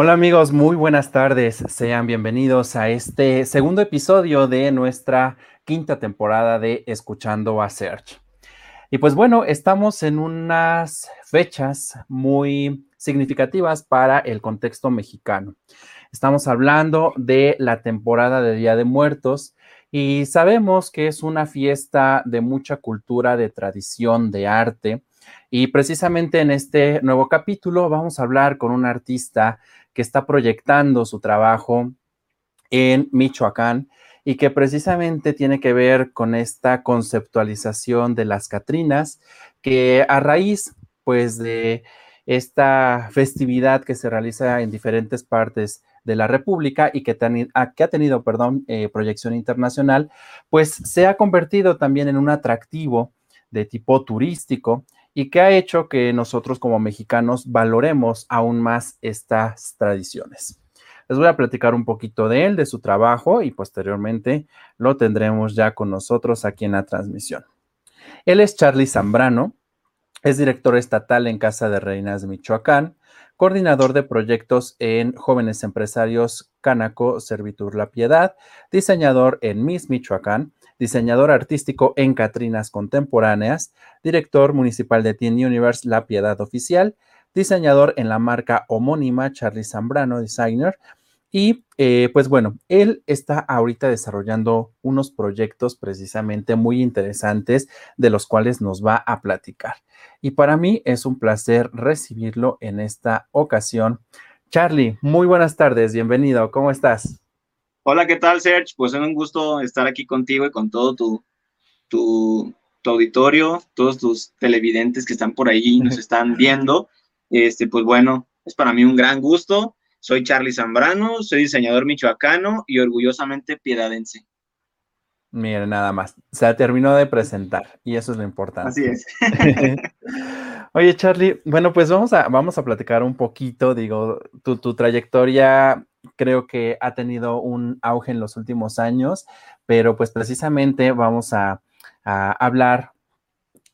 Hola amigos, muy buenas tardes. Sean bienvenidos a este segundo episodio de nuestra quinta temporada de Escuchando a Search. Y pues bueno, estamos en unas fechas muy significativas para el contexto mexicano. Estamos hablando de la temporada de Día de Muertos y sabemos que es una fiesta de mucha cultura, de tradición, de arte. Y precisamente en este nuevo capítulo vamos a hablar con un artista que está proyectando su trabajo en Michoacán y que precisamente tiene que ver con esta conceptualización de las Catrinas, que a raíz pues de esta festividad que se realiza en diferentes partes de la República y que, ah, ha tenido, eh, proyección internacional, pues se ha convertido también en un atractivo de tipo turístico y que ha hecho que nosotros como mexicanos valoremos aún más estas tradiciones. Les voy a platicar un poquito de él, de su trabajo y posteriormente lo tendremos ya con nosotros aquí en la transmisión. Él es Charlie Zambrano, es director estatal en Casa de Reinas Michoacán, coordinador de proyectos en Jóvenes Empresarios Canaco Servitur La Piedad, diseñador en Miss Michoacán, diseñador artístico en Catrinas Contemporáneas, director municipal de Teen Universe La Piedad Oficial, diseñador en la marca homónima Charlie Zambrano Designer. Y eh, pues bueno, él está ahorita desarrollando unos proyectos precisamente muy interesantes de los cuales nos va a platicar. Y para mí es un placer recibirlo en esta ocasión. Charlie, muy buenas tardes, bienvenido, ¿cómo estás? Hola, ¿qué tal, Serge? Pues es un gusto estar aquí contigo y con todo tu, tu, auditorio, todos tus televidentes que están por ahí y nos están viendo. Este, pues bueno, es para mí un gran gusto. Soy Charlie Zambrano, soy diseñador michoacano y orgullosamente piedadense. Mire, nada más. Se terminó de presentar y eso es lo importante. Así es. Oye, Charlie, bueno, pues vamos a, vamos a platicar un poquito, digo, tu, tu trayectoria creo que ha tenido un auge en los últimos años, pero pues precisamente vamos a, hablar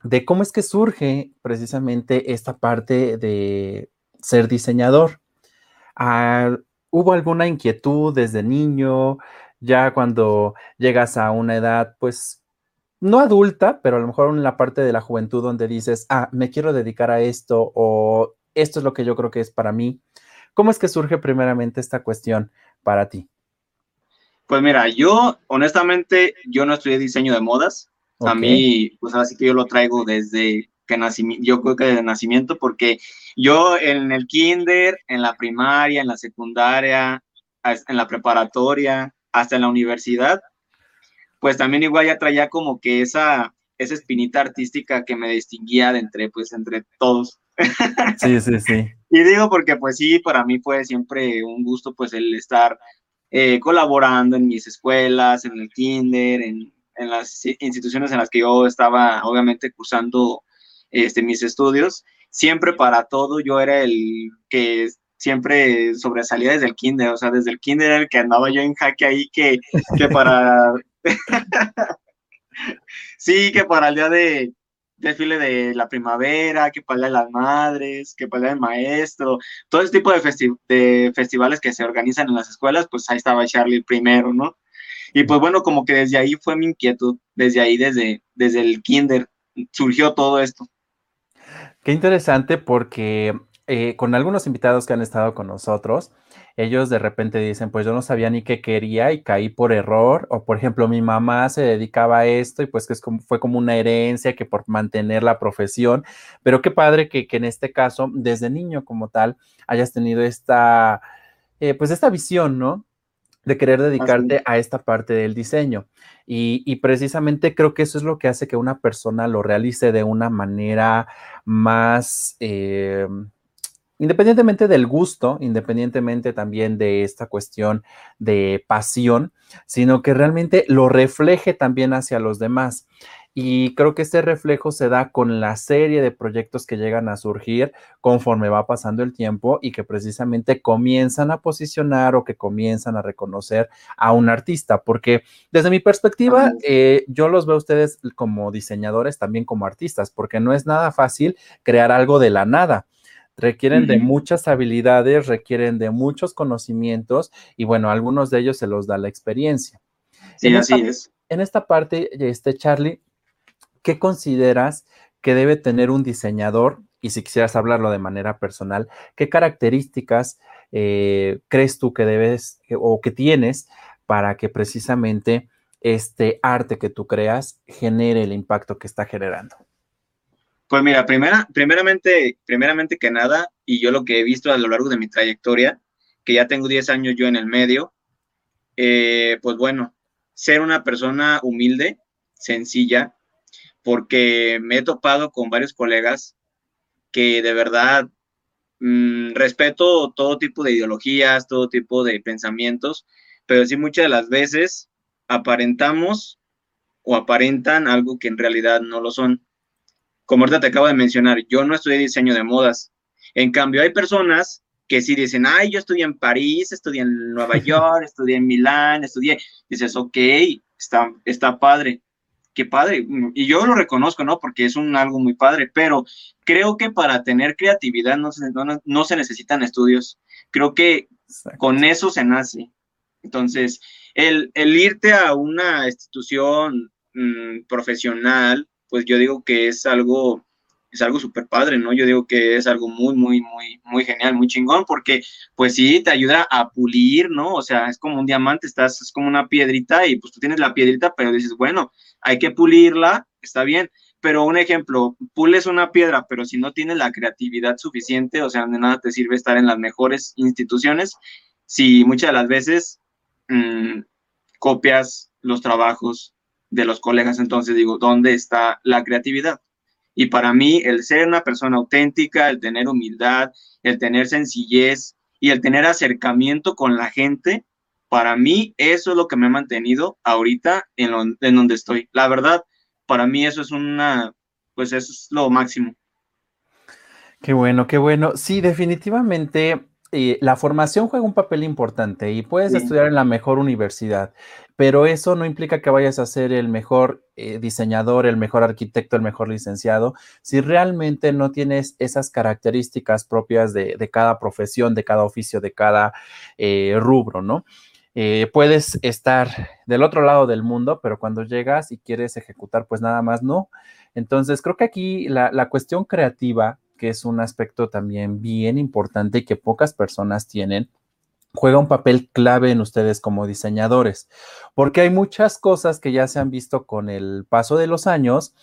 de cómo es que surge precisamente esta parte de ser diseñador. Ah, ¿Hubo alguna inquietud desde niño? Ya cuando llegas a una edad, pues no adulta, pero a lo mejor en la parte de la juventud donde dices, ah, me quiero dedicar a esto o esto es lo que yo creo que es para mí. ¿Cómo es que surge primeramente esta cuestión para ti? Pues mira, yo honestamente, yo no estudié diseño de modas. A mí, pues así que yo lo traigo desde que nací, yo creo que de nacimiento, porque yo en el kinder, en la primaria, en la secundaria, en la preparatoria, hasta en la universidad, pues también igual ya traía como que esa, esa espinita artística que me distinguía de entre, pues, entre todos. Sí, sí, sí. Y digo porque pues sí, para mí fue siempre un gusto pues el estar eh, colaborando en mis escuelas, en el kinder, en, en, las instituciones en las que yo estaba obviamente cursando este, mis estudios. Siempre para todo yo era el que siempre sobresalía desde el kinder, o sea, desde el kinder el que andaba yo en jaque ahí que, que para... sí, que para el día de, desfile de la primavera, que para de las madres, que para el maestro, todo ese tipo de, de festivales que se organizan en las escuelas, pues ahí estaba Charlie primero, ¿no? Y pues bueno, como que desde ahí fue mi inquietud, desde ahí, desde, desde el kinder, surgió todo esto. Qué interesante porque eh, con algunos invitados que han estado con nosotros, ellos de repente dicen, pues yo no sabía ni qué quería y caí por error, o por ejemplo, mi mamá se dedicaba a esto y pues que es como, fue como una herencia que por mantener la profesión, pero qué padre que, en este caso, desde niño como tal, hayas tenido esta, eh, pues esta visión, ¿no? de querer dedicarte a esta parte del diseño. Y, precisamente creo que eso es lo que hace que una persona lo realice de una manera más, eh, independientemente del gusto, independientemente también de esta cuestión de pasión, sino que realmente lo refleje también hacia los demás. Y creo que este reflejo se da con la serie de proyectos que llegan a surgir conforme va pasando el tiempo y que precisamente comienzan a posicionar o que comienzan a reconocer a un artista. Porque desde mi perspectiva, eh, yo los veo a ustedes como diseñadores, también como artistas, porque no es nada fácil crear algo de la nada requieren de muchas habilidades, requieren de muchos conocimientos y bueno, algunos de ellos se los da la experiencia. Sí, así es. En esta parte, este Charlie, ¿qué consideras que debe tener un diseñador? Y si quisieras hablarlo de manera personal, ¿qué características eh, crees tú que debes o que tienes para que precisamente este arte que tú creas genere el impacto que está generando? Pues mira, primera, primeramente, primeramente que nada, y yo lo que he visto a lo largo de mi trayectoria, que ya tengo 10 años yo en el medio, eh, pues bueno, ser una persona humilde, sencilla, porque me he topado con varios colegas que de verdad mm, respeto todo tipo de ideologías, todo tipo de pensamientos, pero sí muchas de las veces aparentamos o aparentan algo que en realidad no lo son. Como ahorita te acabo de mencionar, yo no estudié diseño de modas. En cambio, hay personas que sí dicen, ay, yo estudié en París, estudié en Nueva York, estudié en Milán, estudié. Dices, ok, está, está padre qué padre. Y yo lo reconozco, ¿no? Porque es un algo muy padre, pero creo que para tener creatividad no se, no, se necesitan estudios. Creo que con eso se nace. Entonces, el, el irte a una institución mm, profesional, pues yo digo que es algo es algo súper padre, ¿no? Yo digo que es algo muy, muy, muy, muy genial, muy chingón, porque pues sí, te ayuda a pulir, ¿no? O sea, es como un diamante, estás, es como una piedrita y pues tú tienes la piedrita, pero dices, bueno, hay que pulirla, está bien, pero un ejemplo, pules una piedra, pero si no tienes la creatividad suficiente, o sea, de nada te sirve estar en las mejores instituciones, si muchas de las veces mm, copias los trabajos de los colegas, entonces digo, ¿dónde está la creatividad? Y para mí, el ser una persona auténtica, el tener humildad, el tener sencillez y el tener acercamiento con la gente, para mí eso es lo que me ha mantenido ahorita en, en donde estoy. La verdad, para mí eso es una, pues eso es lo máximo. Qué bueno, qué bueno. Sí, definitivamente la formación juega un papel importante y puedes estudiar en la mejor universidad, pero eso no implica que vayas a ser el mejor eh, diseñador, el mejor arquitecto, el mejor licenciado, si realmente no tienes esas características propias de, cada profesión, de cada oficio, de cada eh, rubro, ¿no? Eh, puedes estar del otro lado del mundo, pero cuando llegas y quieres ejecutar, pues nada más no. Entonces, creo que aquí la cuestión creativa que es un aspecto también bien importante y que pocas personas tienen, juega un papel clave en ustedes como diseñadores, porque hay muchas cosas que ya se han visto con el paso de los años,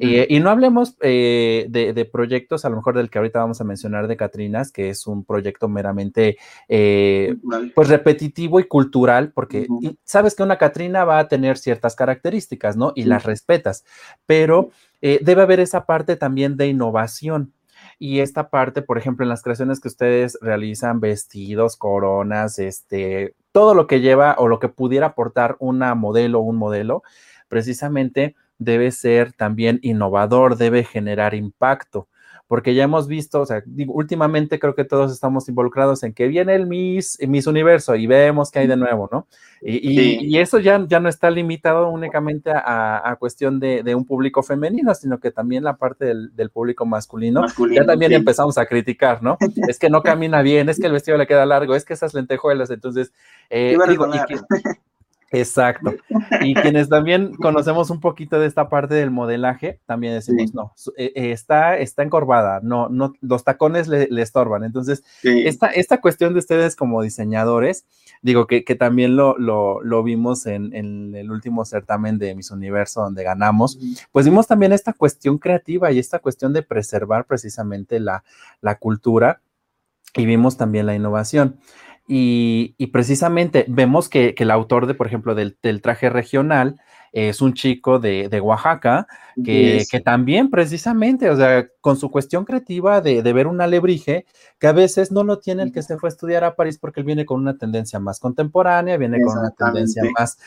eh, y no hablemos eh, de, proyectos, a lo mejor del que ahorita vamos a mencionar de Catrinas, que es un proyecto meramente eh, pues repetitivo y cultural, porque sabes que una Catrina va a tener ciertas características, ¿no? Y las respetas, pero debe haber esa parte también de innovación y esta parte, por ejemplo, en las creaciones que ustedes realizan, vestidos, coronas, este, todo lo que lleva o lo que pudiera aportar una modelo o un modelo, precisamente debe ser también innovador, debe generar impacto porque ya hemos visto, o sea, últimamente creo que todos estamos involucrados en que viene el Miss, Miss Universo y vemos que hay de nuevo, ¿no? Y, eso ya, ya no está limitado únicamente a, cuestión de, un público femenino, sino que también la parte del, público masculino, ya también empezamos a criticar, ¿no? es que no camina bien, es que el vestido le queda largo, es que esas lentejuelas, entonces, eh, digo, Exacto. Y quienes también conocemos un poquito de esta parte del modelaje, también decimos, no, eh, eh, está, está encorvada, no, no, los tacones le, estorban. Entonces, esta, esta cuestión de ustedes como diseñadores, digo que, también lo, lo, vimos en, el último certamen de Miss Universo donde ganamos, pues vimos también esta cuestión creativa y esta cuestión de preservar precisamente la, la cultura y vimos también la innovación. Y, precisamente vemos que, el autor de, por ejemplo, del, traje regional es un chico de, Oaxaca que, también precisamente, o sea, con su cuestión creativa de, ver un alebrije, que a veces no lo tiene el que se fue a estudiar a París porque él viene con una tendencia más contemporánea, viene con una tendencia más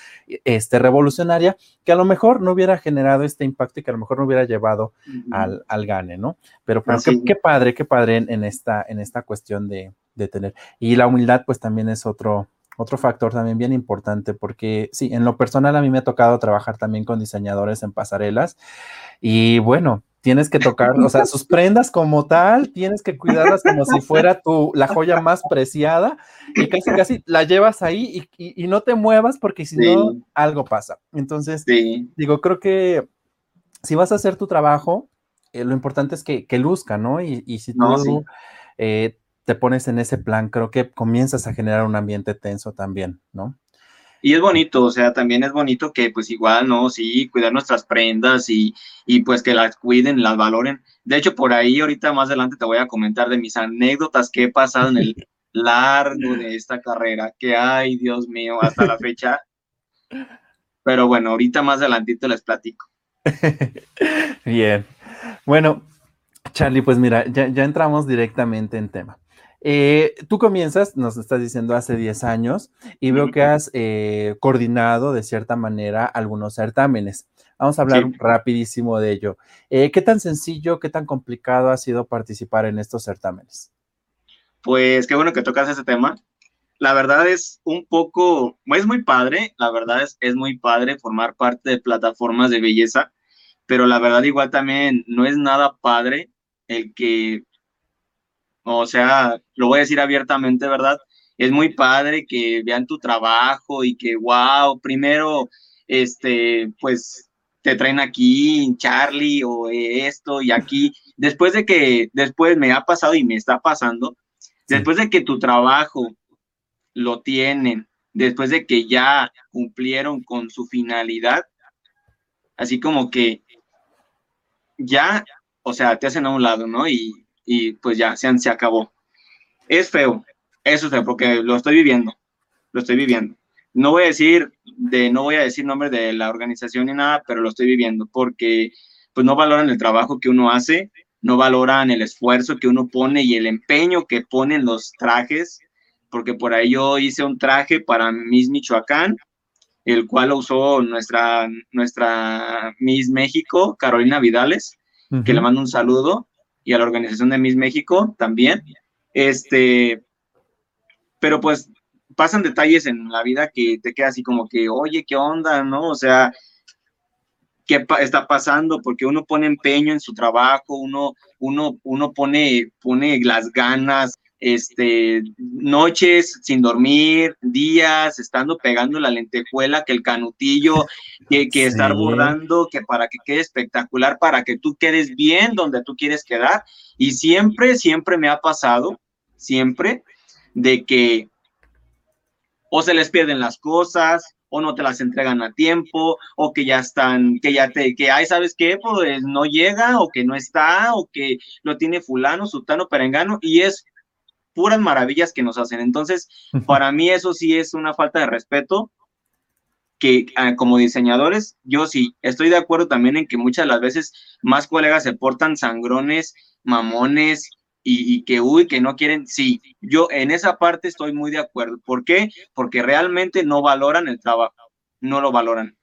este, revolucionaria, que a lo mejor no hubiera generado este impacto y que a lo mejor no hubiera llevado al, al, gane, ¿no? Pero, qué, padre, qué padre en, esta, en esta cuestión de, de tener. Y la humildad, pues también es otro, otro factor también bien importante, porque sí, en lo personal a mí me ha tocado trabajar también con diseñadores en pasarelas y bueno, tienes que tocar, o sea, sus prendas como tal, tienes que cuidarlas como si fuera tu, la joya más preciada y casi casi la llevas ahí y, no te muevas porque si no, algo pasa. Entonces, digo, creo que si vas a hacer tu trabajo, eh, lo importante es que, que luzca, ¿no? Y, y si tú eh, te pones en ese plan, creo que comienzas a generar un ambiente tenso también, ¿no? Y es bonito, o sea, también es bonito que pues igual, ¿no? Sí, cuidar nuestras prendas y, y pues que las cuiden, las valoren. De hecho, por ahí ahorita más adelante te voy a comentar de mis anécdotas que he pasado en el largo de esta carrera, que ay, Dios mío, hasta la fecha. Pero bueno, ahorita más adelantito les platico. Bien. Bueno, Charlie, pues mira, ya, ya entramos directamente en tema. Eh, tú comienzas, nos estás diciendo, hace 10 años y veo que has eh, coordinado de cierta manera algunos certámenes. Vamos a hablar rapidísimo de ello. Eh, ¿Qué tan sencillo, qué tan complicado ha sido participar en estos certámenes? Pues qué bueno que tocas ese tema. La verdad es un poco, es muy padre, la verdad es, es muy padre formar parte de plataformas de belleza, pero la verdad igual también no es nada padre el que o sea, lo voy a decir abiertamente, ¿verdad? Es muy padre que vean tu trabajo y que, wow, primero, este, pues te traen aquí, Charlie, o esto y aquí. Después de que, después me ha pasado y me está pasando, después de que tu trabajo lo tienen, después de que ya cumplieron con su finalidad, así como que ya, o sea, te hacen a un lado, ¿no? Y y pues ya, se, se acabó. Es feo, eso es feo, porque lo estoy viviendo, lo estoy viviendo. No voy a decir de, no voy a decir nombre de la organización ni nada, pero lo estoy viviendo porque pues no valoran el trabajo que uno hace, no valoran el esfuerzo que uno pone y el empeño que ponen los trajes, porque por ahí yo hice un traje para Miss Michoacán, el cual usó nuestra, nuestra Miss México, Carolina Vidales, que le mando un saludo y a la organización de Miss México también. Este, pero pues pasan detalles en la vida que te queda así como que, oye, ¿qué onda? ¿No? O sea, ¿qué está pasando? Porque uno pone empeño en su trabajo, uno, uno, uno pone, pone las ganas, este, noches sin dormir, días estando pegando la lentejuela, que el canutillo, que, que estar bordando, que para que quede espectacular, para que tú quedes bien donde tú quieres quedar. Y siempre, siempre me ha pasado, siempre, de que o se les pierden las cosas, o no te las entregan a tiempo, o que ya están, que ya te, que hay, ¿sabes qué? Pues no llega, o que no está, o que lo tiene fulano, sutano, perengano, y es puras maravillas que nos hacen. Entonces, para mí eso sí es una falta de respeto que ah, como diseñadores, yo sí estoy de acuerdo también en que muchas de las veces más colegas se portan sangrones, mamones y, que, uy, que no quieren, sí, yo en esa parte estoy muy de acuerdo. ¿Por qué? Porque realmente no valoran el trabajo, no lo valoran,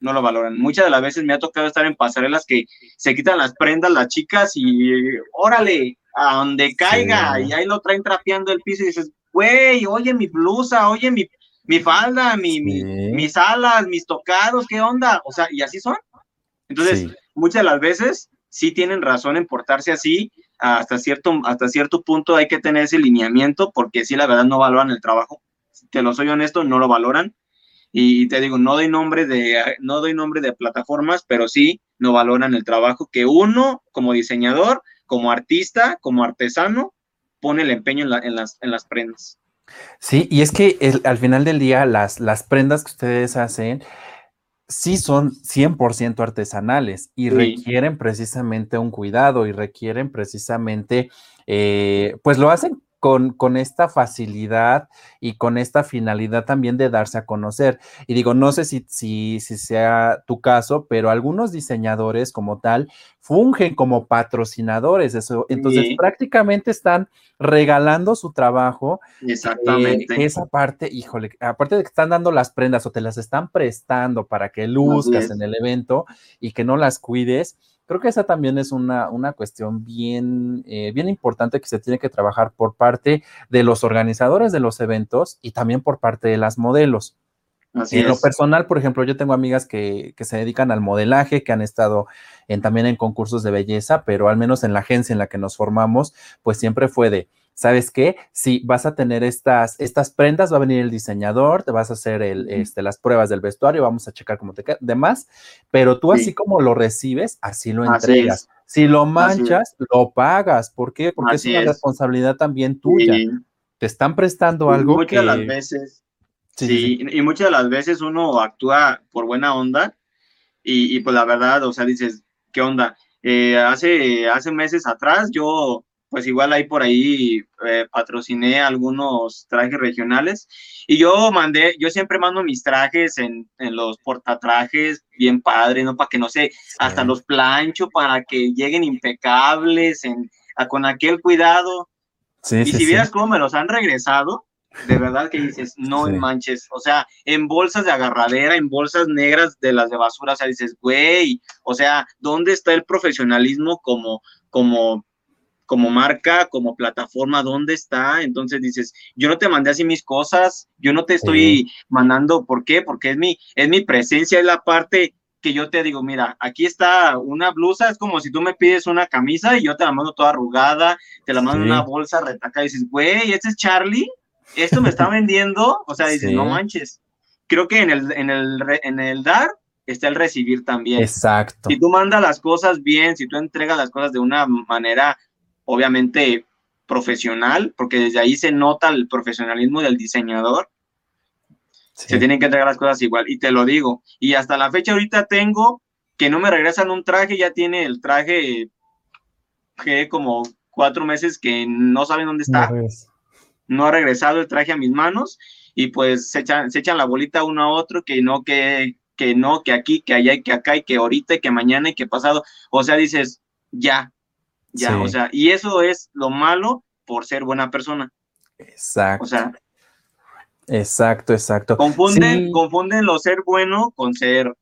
no lo valoran. Muchas de las veces me ha tocado estar en pasarelas que se quitan las prendas las chicas y órale, a donde caiga, y ahí lo traen trapeando el piso y dices, güey, oye mi blusa, oye mi, mi falda, mi, mis alas, mis tocados, ¿qué onda? O sea, y así son. Entonces, muchas de las veces sí tienen razón en portarse así, hasta cierto, hasta cierto punto hay que tener ese lineamiento, porque sí, la verdad no valoran el trabajo. Te lo soy honesto, no lo valoran. Y te digo, no doy nombre de, no doy nombre de plataformas, pero sí no valoran el trabajo que uno como diseñador como artista, como artesano, pone el empeño en, las, en las prendas. Sí, y es que al final del día las, las prendas que ustedes hacen sí son 100% artesanales y requieren precisamente un cuidado y requieren precisamente, eh, pues lo hacen con, con esta facilidad y con esta finalidad también de darse a conocer. Y digo, no sé si, si, si sea tu caso, pero algunos diseñadores como tal fungen como patrocinadores. Eso, entonces prácticamente están regalando su trabajo. Exactamente. esa parte, híjole, aparte de que están dando las prendas o te las están prestando para que luzcas en el evento y que no las cuides Creo que esa también es una, una cuestión bien, eh, bien importante que se tiene que trabajar por parte de los organizadores de los eventos y también por parte de las modelos. en lo personal, por ejemplo, yo tengo amigas que, que, se dedican al modelaje, que han estado en, también en concursos de belleza, pero al menos en la agencia en la que nos formamos, pues siempre fue de, ¿sabes qué? Si vas a tener estas, estas prendas, va a venir el diseñador, te vas a hacer el, este, las pruebas del vestuario, vamos a checar cómo te queda, demás, pero tú así como lo recibes, así lo entregas. Si lo manchas, lo pagas. ¿Por qué? Porque es una responsabilidad también tuya. Te están prestando algo muchas de las veces, sí, y muchas de las veces uno actúa por buena onda y, pues la verdad, o sea, dices, ¿qué onda? Eh, hace, hace meses atrás yo pues igual ahí por ahí eh, patrociné algunos trajes regionales. Y yo mandé, yo siempre mando mis trajes en, en los portatrajes bien padre, ¿no? Para que no sé, hasta los plancho para que lleguen impecables, en, con aquel cuidado. Sí, y si vieras cómo me los han regresado, de verdad que dices, no manches, o sea, en bolsas de agarradera, en bolsas negras de las de basura, o sea, dices, güey, o sea, ¿dónde está el profesionalismo como, como como marca, como plataforma, ¿dónde está? Entonces dices, yo no te mandé así mis cosas, yo no te estoy mandando, ¿por qué? Porque es mi, es mi presencia, es la parte que yo te digo, mira, aquí está una blusa, es como si tú me pides una camisa y yo te la mando toda arrugada, te la mando en una bolsa retaca y dices, güey, ¿este es Charlie? ¿Esto me está vendiendo? O sea, dices, no manches. Creo que en el, en el, en el dar está el recibir también. Exacto. Si tú mandas las cosas bien, si tú entregas las cosas de una manera obviamente profesional, porque desde ahí se nota el profesionalismo del diseñador. Se tienen que entregar las cosas igual, y te lo digo. Y hasta la fecha ahorita tengo que no me regresan un traje, ya tiene el traje que como cuatro meses que no saben dónde está. No, ha regresado el traje a mis manos y pues se echan, se echan la bolita uno a otro, que no, que, que no, que aquí, que allá, y que acá, y que ahorita, y que mañana, y que pasado. O sea, dices, ya, ya, o sea, y eso es lo malo por ser buena persona. Exacto. O sea, exacto, exacto. Confunden, confunden lo ser bueno con ser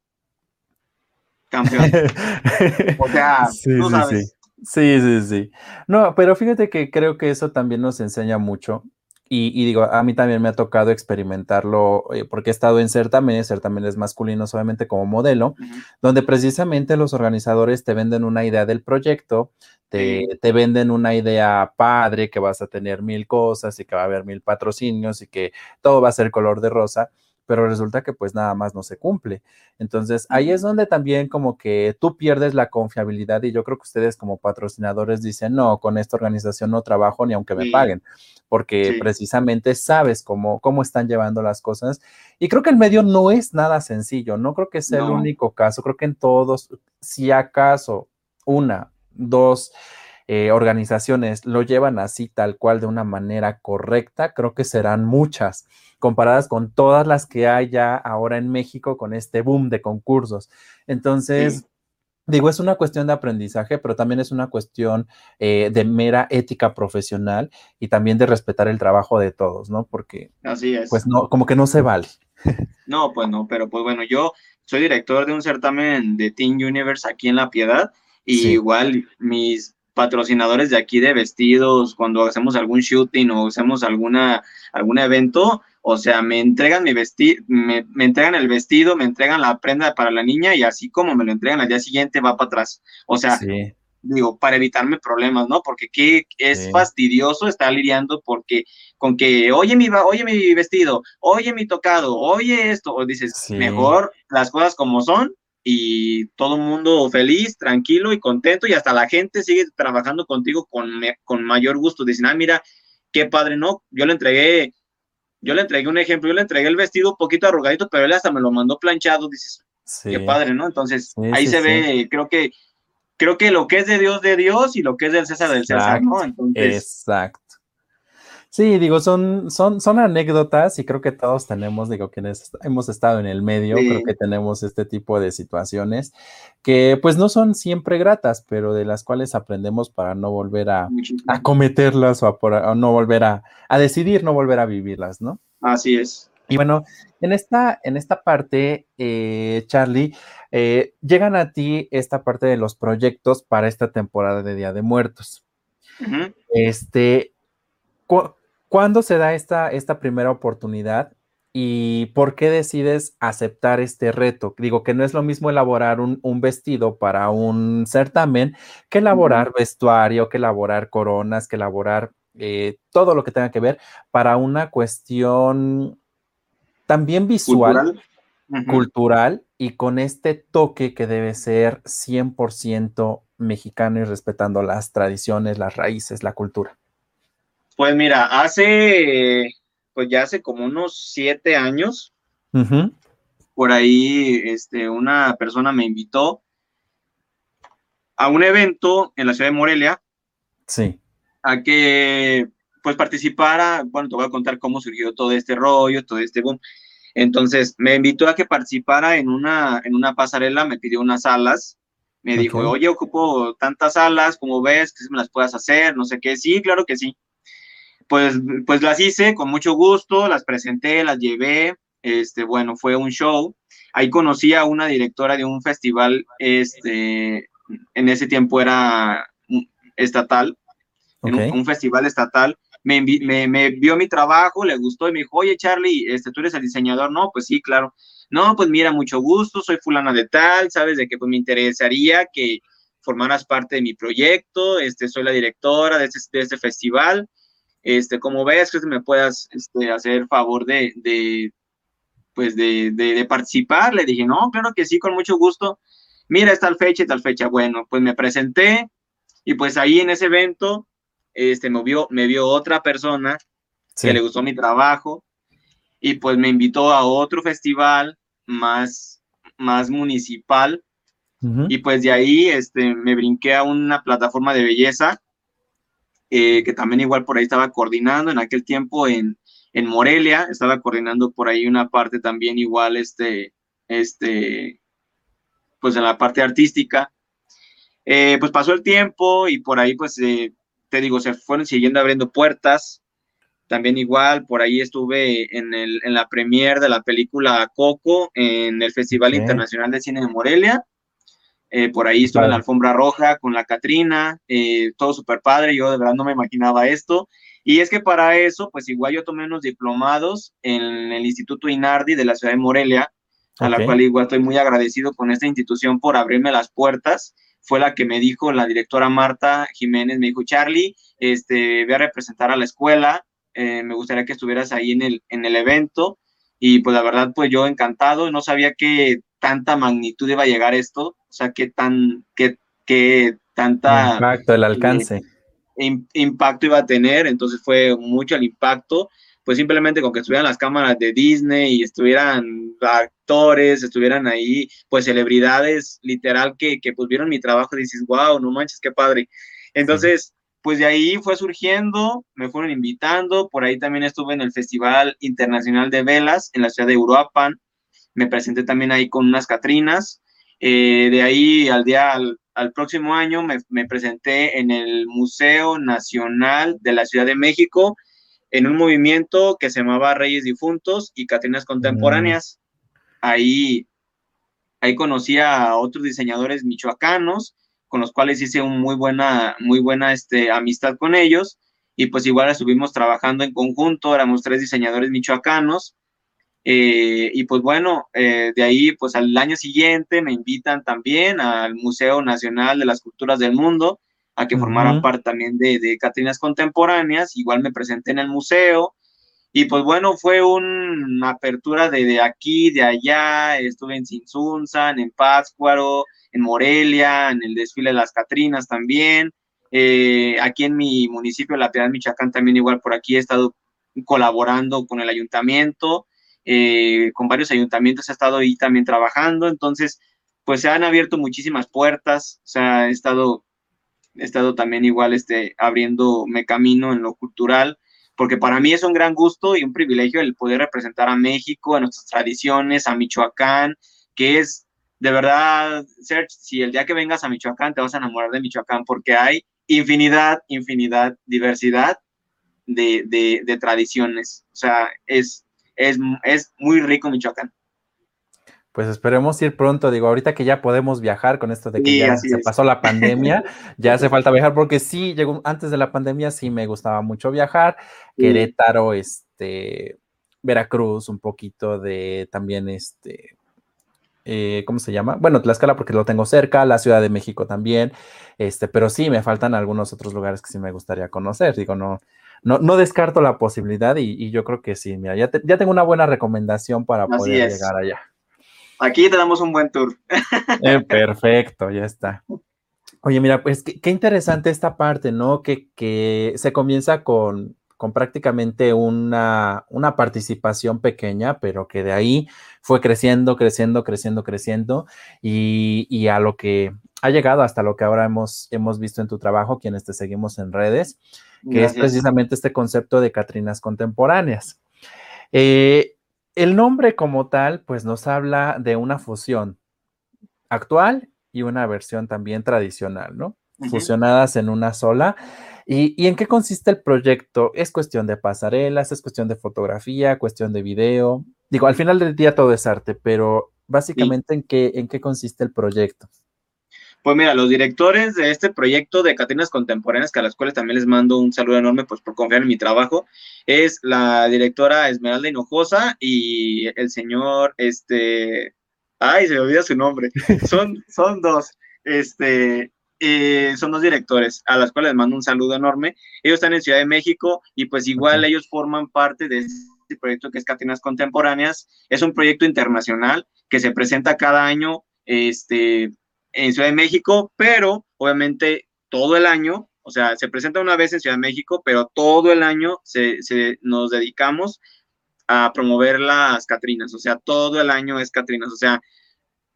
campeón. o sea, tú sabes. Sí, sí, sí. No, pero fíjate que creo que eso también nos enseña mucho y, digo, a mí también me ha tocado experimentarlo eh, porque he estado en certámenes, certámenes masculinos obviamente como modelo, donde precisamente los organizadores te venden una idea del proyecto, te, te, venden una idea padre que vas a tener mil cosas y que va a haber mil patrocinios y que todo va a ser color de rosa pero resulta que pues nada más no se cumple. Entonces ahí es donde también como que tú pierdes la confiabilidad y yo creo que ustedes como patrocinadores dicen, no, con esta organización no trabajo ni aunque me paguen, porque precisamente sabes cómo, cómo están llevando las cosas. Y creo que el medio no es nada sencillo, no creo que sea el único caso, creo que en todos, si acaso una, dos, eh, organizaciones lo llevan así tal cual de una manera correcta, creo que serán muchas comparadas con todas las que hay ya ahora en México con este boom de concursos. Entonces, digo, es una cuestión de aprendizaje, pero también es una cuestión eh, de mera ética profesional y también de respetar el trabajo de todos, ¿no? Porque, Así es. pues no, como que no se vale. No, pues no, pero pues bueno, yo soy director de un certamen de Teen Universe aquí en La Piedad y igual mis patrocinadores de aquí de vestidos, cuando hacemos algún shooting o hacemos alguna, algún evento, o sea, me entregan mi vestido, me, entregan el vestido, me entregan la prenda para la niña y así como me lo entregan al día siguiente va para atrás. O sea, digo, para evitarme problemas, ¿no? Porque qué es fastidioso estar lidiando porque con que, oye mi, oye mi vestido, oye mi tocado, oye esto, o dices, mejor las cosas como son y todo el mundo feliz, tranquilo y contento y hasta la gente sigue trabajando contigo con, con mayor gusto. Dicen, ah, mira, qué padre, ¿no? Yo le entregué yo le entregué un ejemplo, yo le entregué el vestido un poquito arrugadito, pero él hasta me lo mandó planchado, dices, qué padre, ¿no? Entonces, ahí se ve, creo que, creo que lo que es de Dios de Dios y lo que es del César del César, ¿no? Entonces, exacto. Sí, digo, son, son, son anécdotas y creo que todos tenemos, digo, quienes hemos estado en el medio, creo que tenemos este tipo de situaciones que pues no son siempre gratas, pero de las cuales aprendemos para no volver a, cometerlas o, a, no volver a, a decidir no volver a vivirlas, ¿no? Así es. Y bueno, en esta, en esta parte, eh, Charlie, eh, llegan a ti esta parte de los proyectos para esta temporada de Día de Muertos. Este, ¿cuándo se da esta, esta primera oportunidad y por qué decides aceptar este reto? Digo que no es lo mismo elaborar un, vestido para un certamen que elaborar vestuario, que elaborar coronas, que elaborar eh, todo lo que tenga que ver para una cuestión también visual, cultural, y con este toque que debe ser 100% mexicano y respetando las tradiciones, las raíces, la cultura. Pues mira, hace, pues ya hace como unos siete años, por ahí, este, una persona me invitó a un evento en la ciudad de Morelia. Sí. A que pues participara, bueno, te voy a contar cómo surgió todo este rollo, todo este boom. Entonces, me invitó a que participara en una, en una pasarela, me pidió unas alas, me dijo, oye, ocupo tantas alas, como ves, que me las puedas hacer, no sé qué, sí, claro que sí. Pues, pues las hice con mucho gusto, las presenté, las llevé, este, bueno, fue un show. Ahí conocí a una directora de un festival, este, en ese tiempo era estatal, un, festival estatal, me, me, vio mi trabajo, le gustó y me dijo, oye Charlie, este, tú eres el diseñador, no, pues sí, claro. No, pues mira, mucho gusto, soy fulana de tal, sabes de que pues me interesaría que formaras parte de mi proyecto, este, soy la directora de este, de este festival, este, como ves, que me puedas este, hacer favor de, de pues de, de, de, participar, le dije, no, claro que sí, con mucho gusto, mira, es tal fecha y tal fecha, bueno, pues me presenté y pues ahí en ese evento, este, me vio, me vio otra persona que le gustó mi trabajo y pues me invitó a otro festival más, más municipal y pues de ahí este, me brinqué a una plataforma de belleza eh, que también igual por ahí estaba coordinando en aquel tiempo en, en Morelia, estaba coordinando por ahí una parte también igual este, este, pues en la parte artística. Eh, pues pasó el tiempo y por ahí pues eh, te digo, se fueron siguiendo abriendo puertas. También igual, por ahí estuve en, el, en la premier de la película Coco en el Festival Internacional de Cine de Morelia. Eh, por ahí estuve en la alfombra roja con la Catrina, eh, todo súper padre, yo de verdad no me imaginaba esto. Y es que para eso, pues igual yo tomé unos diplomados en el Instituto Inardi de la ciudad de Morelia, a la cual igual estoy muy agradecido con esta institución por abrirme las puertas fue la que me dijo la directora Marta Jiménez, me dijo, Charlie, este, voy a representar a la escuela, eh, me gustaría que estuvieras ahí en el, en el evento. Y pues la verdad, pues yo encantado, no sabía que tanta magnitud iba a llegar esto, o sea, qué tan, qué, qué tanta... Impacto, el alcance. impacto iba a tener, entonces fue mucho el impacto pues simplemente con que estuvieran las cámaras de Disney y estuvieran actores, estuvieran ahí, pues celebridades, literal, que, que pues vieron mi trabajo y dices, wow, no manches, qué padre. Entonces, pues de ahí fue surgiendo, me fueron invitando, por ahí también estuve en el Festival Internacional de Velas en la ciudad de Uruapan, me presenté también ahí con unas Catrinas, eh, de ahí al día, al, al próximo año me, me, presenté en el Museo Nacional de la Ciudad de México, en un movimiento que se llamaba Reyes Difuntos y Catrinas Contemporáneas. Ahí, ahí conocí a otros diseñadores michoacanos, con los cuales hice una muy buena, muy buena este, amistad con ellos. Y pues igual estuvimos trabajando en conjunto, éramos tres diseñadores michoacanos. Eh, y pues bueno, eh, de ahí pues al año siguiente me invitan también al Museo Nacional de las Culturas del Mundo, a que formaran parte también de, de Catrinas Contemporáneas. Igual me presenté en el museo. Y pues bueno, fue una apertura de, de, aquí, de allá. Estuve en Sinsunzan, en Pátzcuaro, en Morelia, en el desfile de las Catrinas también. Eh, aquí en mi municipio, La Piedad, Michoacán, también igual por aquí he estado colaborando con el ayuntamiento, eh, con varios ayuntamientos he estado ahí también trabajando. Entonces, pues se han abierto muchísimas puertas. O sea, he estado he estado también igual este, abriéndome camino en lo cultural, porque para mí es un gran gusto y un privilegio el poder representar a México, a nuestras tradiciones, a Michoacán, que es de verdad, Serge, si el día que vengas a Michoacán te vas a enamorar de Michoacán porque hay infinidad, infinidad, diversidad de, de, tradiciones. O sea, es, es, es muy rico Michoacán. Pues esperemos ir pronto, digo, ahorita que ya podemos viajar con esto de que ya se pasó la pandemia, ya hace falta viajar porque sí, llegó antes de la pandemia sí me gustaba mucho viajar, Querétaro, este, Veracruz, un poquito de también este, eh, ¿cómo se llama? Bueno, Tlaxcala porque lo tengo cerca, la Ciudad de México también, este, pero sí me faltan algunos otros lugares que sí me gustaría conocer, digo, no, no, no descarto la posibilidad y, yo creo que sí, mira, ya, ya tengo una buena recomendación para poder llegar allá. Aquí te damos un buen tour. Eh, perfecto, ya está. Oye, mira, pues qué, interesante esta parte, ¿no? Que, que se comienza con, con prácticamente una, una, participación pequeña, pero que de ahí fue creciendo, creciendo, creciendo, creciendo, y, y, a lo que ha llegado hasta lo que ahora hemos, hemos visto en tu trabajo, quienes te seguimos en redes, que es precisamente este concepto de Catrinas contemporáneas. Eh, el nombre como tal, pues nos habla de una fusión actual y una versión también tradicional, ¿no? Fusionadas en una sola. ¿Y, en qué consiste el proyecto? Es cuestión de pasarelas, es cuestión de fotografía, cuestión de video. Digo, al final del día todo es arte, pero básicamente ¿en, qué, en qué consiste el proyecto. Pues mira, los directores de este proyecto de Catrinas Contemporáneas, que a las cuales también les mando un saludo enorme pues por confiar en mi trabajo, es la directora Esmeralda Hinojosa y el señor, este, ay, se me olvida su nombre, son, son dos, este, eh, son dos directores a las cuales les mando un saludo enorme. Ellos están en Ciudad de México y pues igual ellos forman parte de este proyecto que es Catrinas Contemporáneas. Es un proyecto internacional que se presenta cada año, este, en Ciudad de México, pero obviamente todo el año, o sea, se presenta una vez en Ciudad de México, pero todo el año se, nos dedicamos a promover las Catrinas, o sea, todo el año es Catrinas, o sea,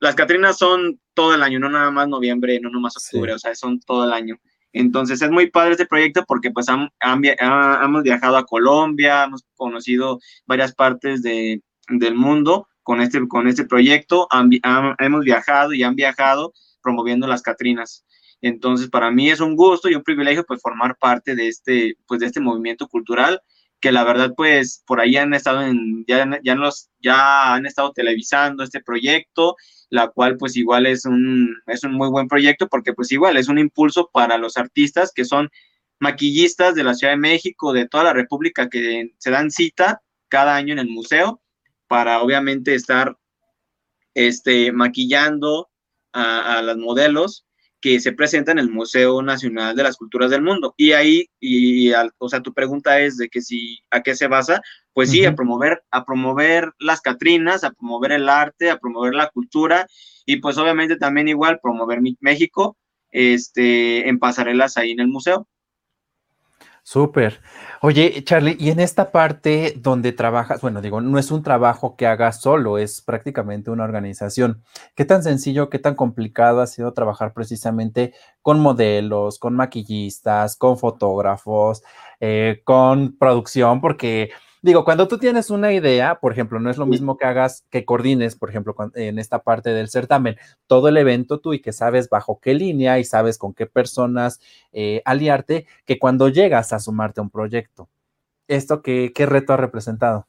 las Catrinas son todo el año, no nada más noviembre, no nada más octubre, o sea, son todo el año. Entonces es muy padre este proyecto porque pues hemos viajado a Colombia, hemos conocido varias partes de, del mundo con este, con este proyecto, hemos viajado y han viajado promoviendo las Catrinas. Entonces, para mí es un gusto y un privilegio pues formar parte de este, pues, de este movimiento cultural que la verdad pues por ahí han estado en, ya, ya, los, ya han estado televisando este proyecto, la cual pues igual es un, es un muy buen proyecto porque pues igual es un impulso para los artistas que son maquillistas de la Ciudad de México, de toda la República que se dan cita cada año en el museo para obviamente estar este, maquillando a, las modelos que se presentan en el Museo Nacional de las Culturas del Mundo. Y ahí, y, o sea, tu pregunta es de que si, ¿a qué se basa? Pues sí, a promover, a promover las Catrinas, a promover el arte, a promover la cultura y pues obviamente también igual promover México este, en pasarelas ahí en el museo. Súper. Oye, Charlie, y en esta parte donde trabajas, bueno, digo, no es un trabajo que hagas solo, es prácticamente una organización. ¿Qué tan sencillo, qué tan complicado ha sido trabajar precisamente con modelos, con maquillistas, con fotógrafos, eh, con producción? Porque Digo, cuando tú tienes una idea, por ejemplo, no es lo mismo que hagas, que coordines, por ejemplo, en esta parte del certamen, todo el evento tú y que sabes bajo qué línea y sabes con qué personas eh, aliarte, que cuando llegas a sumarte a un proyecto. ¿Esto qué, qué reto ha representado?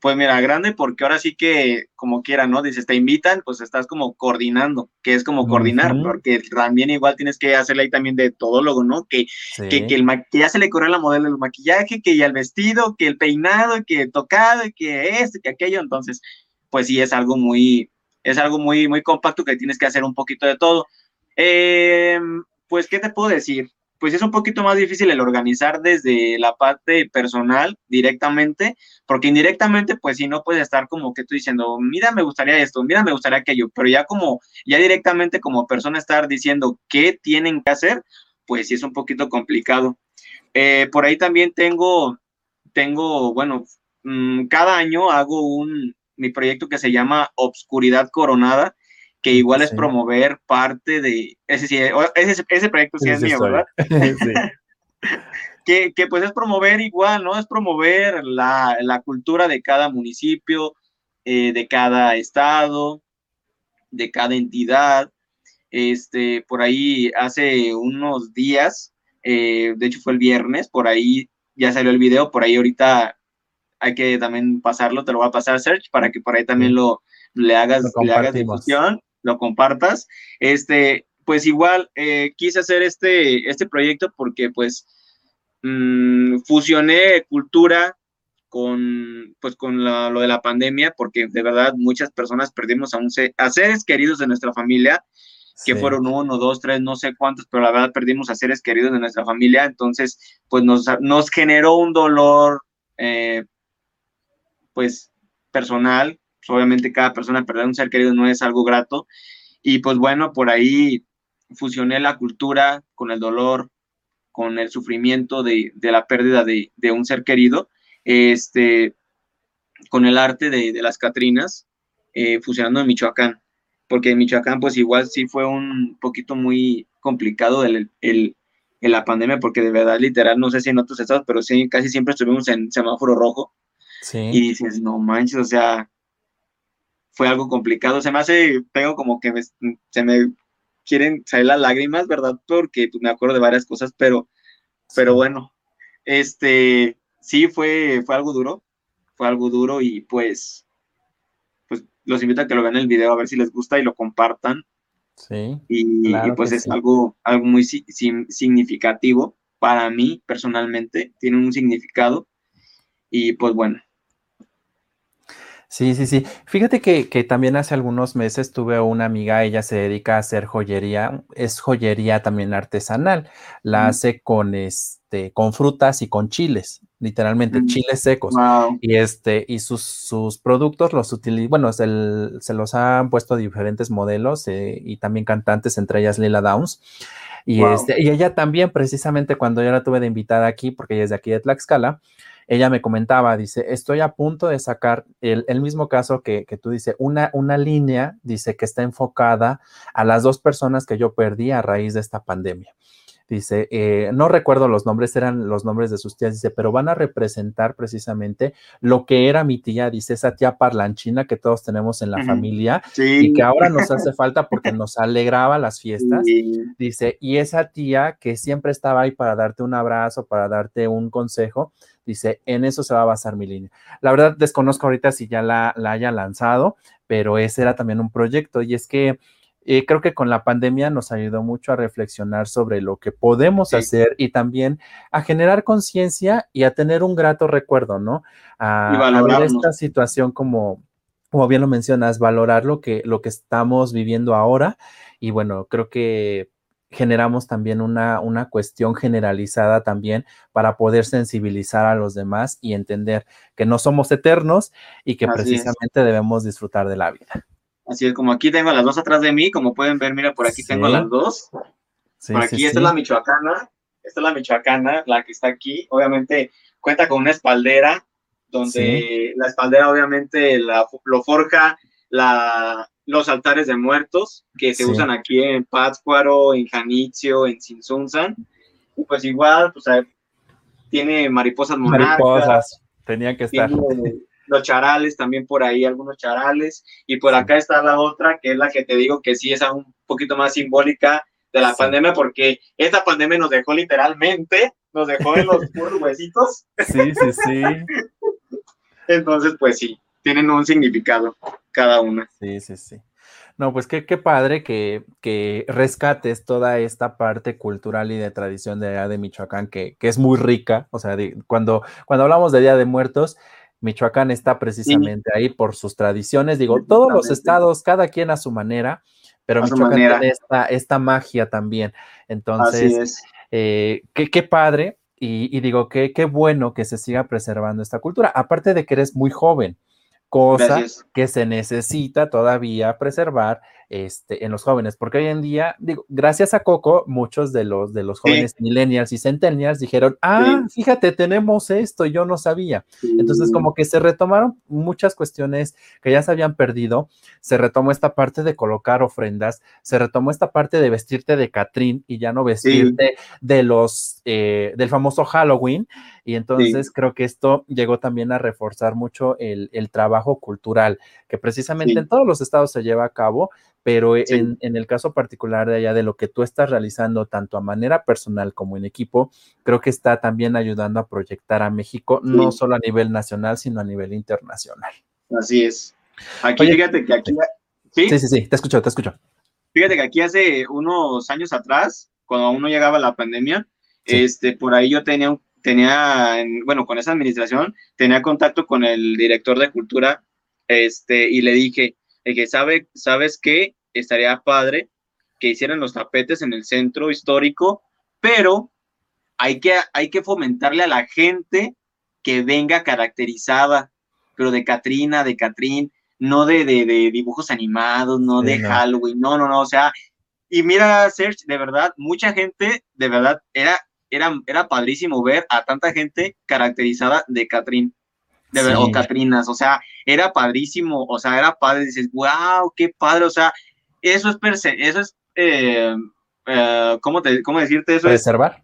Pues mira, grande porque ahora sí que como quiera, ¿no? Dices, te invitan, pues estás como coordinando, que es como coordinar, porque también igual tienes que hacerle ahí también de todólogo, ¿no? Que, que, que, el ya se le corre la modelo el maquillaje, que ya el vestido, que el peinado, que el tocado, que esto, que aquello, entonces, pues sí es algo muy, es algo muy, muy compacto que tienes que hacer un poquito de todo. Em, pues, ¿qué te puedo decir? Pues es un poquito más difícil el organizar desde la parte personal directamente, porque indirectamente, pues si no puedes estar como que tú diciendo, mira, me gustaría esto, mira, me gustaría aquello, pero ya como, ya directamente como persona estar diciendo qué tienen que hacer, pues sí es un poquito complicado. Eh, por ahí también tengo, tengo, bueno, mm, cada año hago un, mi proyecto que se llama Obscuridad Coronada, que igual es promover parte de, ese, ese, ese proyecto sí, es mío, ¿verdad? sí. que, que, pues es promover igual, ¿no? Es promover la, la cultura de cada municipio, eh, de cada estado, de cada entidad. Este, por ahí hace unos días, eh, de hecho fue el viernes, por ahí ya salió el video, por ahí ahorita hay que también pasarlo, te lo voy a pasar, Search, para que por ahí también lo le hagas, le hagas difusión, lo compartas. Este, pues igual eh, quise hacer este, este proyecto porque pues mmm, fusioné cultura con, pues, con lo de la pandemia, porque de verdad muchas personas perdimos a, un, a seres queridos de nuestra familia, que fueron uno, dos, tres, no sé cuántos, pero la verdad perdimos a seres queridos de nuestra familia, entonces pues nos, nos generó un dolor, eh, pues personal, pues, obviamente cada persona perder un ser querido no es algo grato, y pues bueno, por ahí fusioné la cultura con el dolor, con el sufrimiento de, de la pérdida de, de, un ser querido, este, con el arte de, de las Catrinas, eh, fusionando en Michoacán, porque en Michoacán pues igual sí fue un poquito muy complicado el, el, la pandemia, porque de verdad literal, no sé si en otros estados, pero sí, casi siempre estuvimos en semáforo rojo. Sí. Y dices, no manches, o sea, fue algo complicado. Se me hace, tengo como que me, se me quieren salir las lágrimas, ¿verdad? Porque pues, me acuerdo de varias cosas, pero, pero bueno, este, sí fue, fue algo duro, fue algo duro y pues, pues los invito a que lo vean el video a ver si les gusta y lo compartan. Sí. Y, pues es algo, algo muy significativo para mí personalmente, tiene un significado y pues bueno. Sí, sí, sí. Fíjate que, que, también hace algunos meses tuve una amiga, ella se dedica a hacer joyería, es joyería también artesanal, la hace con este, con frutas y con chiles literalmente, mm. chiles secos. Y este, y sus, sus productos los utilizan, bueno, se, se, los han puesto diferentes modelos eh, y también cantantes, entre ellas Lila Downs. Y, este, y ella también, precisamente cuando yo la tuve de invitada aquí, porque ella es de aquí de Tlaxcala, ella me comentaba, dice, estoy a punto de sacar el, el mismo caso que, que, tú dices, una, una línea, dice, que está enfocada a las dos personas que yo perdí a raíz de esta pandemia. Dice, eh, no recuerdo los nombres, eran los nombres de sus tías, dice, pero van a representar precisamente lo que era mi tía, dice, esa tía parlanchina que todos tenemos en la familia y que ahora nos hace falta porque nos alegraba las fiestas. Dice, y esa tía que siempre estaba ahí para darte un abrazo, para darte un consejo, dice, en eso se va a basar mi línea. La verdad, desconozco ahorita si ya la, la haya lanzado, pero ese era también un proyecto y es que eh, creo que con la pandemia nos ayudó mucho a reflexionar sobre lo que podemos hacer y también a generar conciencia y a tener un grato recuerdo, ¿no? A, ver esta situación como, como bien lo mencionas, valorar lo que, lo que estamos viviendo ahora. Y bueno, creo que generamos también una, una cuestión generalizada también para poder sensibilizar a los demás y entender que no somos eternos y que precisamente debemos disfrutar de la vida. Así es, como aquí tengo las dos atrás de mí, como pueden ver, mira, por aquí tengo las dos. por aquí, esta es la michoacana, esta es la michoacana, la que está aquí. Obviamente cuenta con una espaldera, donde la espaldera obviamente la, lo forja la, los altares de muertos que se usan aquí en Pátzcuaro, en Janitzio, en Sinsunzan. Y pues igual, pues tiene mariposas monarcas. Mariposas, tenían que estar los charales también por ahí, algunos charales, y por acá está la otra, que es la que te digo que sí es un poquito más simbólica de la pandemia, porque esta pandemia nos dejó literalmente, nos dejó en los puros huesitos. Sí, sí, sí. Entonces, pues sí, tienen un significado cada una. Sí, sí, sí. No, pues qué, qué padre que, que, rescates toda esta parte cultural y de tradición de allá de Michoacán, que, que es muy rica. O sea, cuando, cuando hablamos de Día de Muertos, Michoacán está precisamente ahí por sus tradiciones. Digo, todos los estados, cada quien a su manera, pero Michoacán tiene esta, magia también. Entonces, eh, qué, padre. Y, digo, qué, qué bueno que se siga preservando esta cultura. Aparte de que eres muy joven, cosa que se necesita todavía preservar este, en los jóvenes, porque hoy en día, digo, gracias a Coco, muchos de los, de los jóvenes millennials y centennials dijeron, ah, fíjate, tenemos esto, yo no sabía. Entonces, como que se retomaron muchas cuestiones que ya se habían perdido, se retomó esta parte de colocar ofrendas, se retomó esta parte de vestirte de Catrín y ya no vestirte de los, eh, del famoso Halloween, y entonces creo que esto llegó también a reforzar mucho el, trabajo cultural, que precisamente en todos los estados se lleva a cabo, pero en, el caso particular de allá de lo que tú estás realizando, tanto a manera personal como en equipo, creo que está también ayudando a proyectar a México, no solo a nivel nacional, sino a nivel internacional. Así es. Aquí, fíjate que aquí... ¿sí? ¿sí? sí, te escucho, te escucho. Fíjate que aquí hace unos años atrás, cuando aún no llegaba la pandemia, este, por ahí yo tenía un tenía, bueno, con esa administración, tenía contacto con el director de cultura, este, y le dije, que sabe, sabes que estaría padre que hicieran los tapetes en el centro histórico, pero hay que, hay que fomentarle a la gente que venga caracterizada, pero de Catrina, de Catrín, no de, de, dibujos animados, no de Halloween, no, no, no, o sea, y mira, Serge, de verdad, mucha gente, de verdad, era era, era padrísimo ver a tanta gente caracterizada de Catrín, de ver, o Catrinas, o sea, era padrísimo, o sea, era padre, dices, wow, qué padre, o sea, eso es, eso es, eh, eh, ¿cómo, te, ¿cómo decirte eso? Preservar.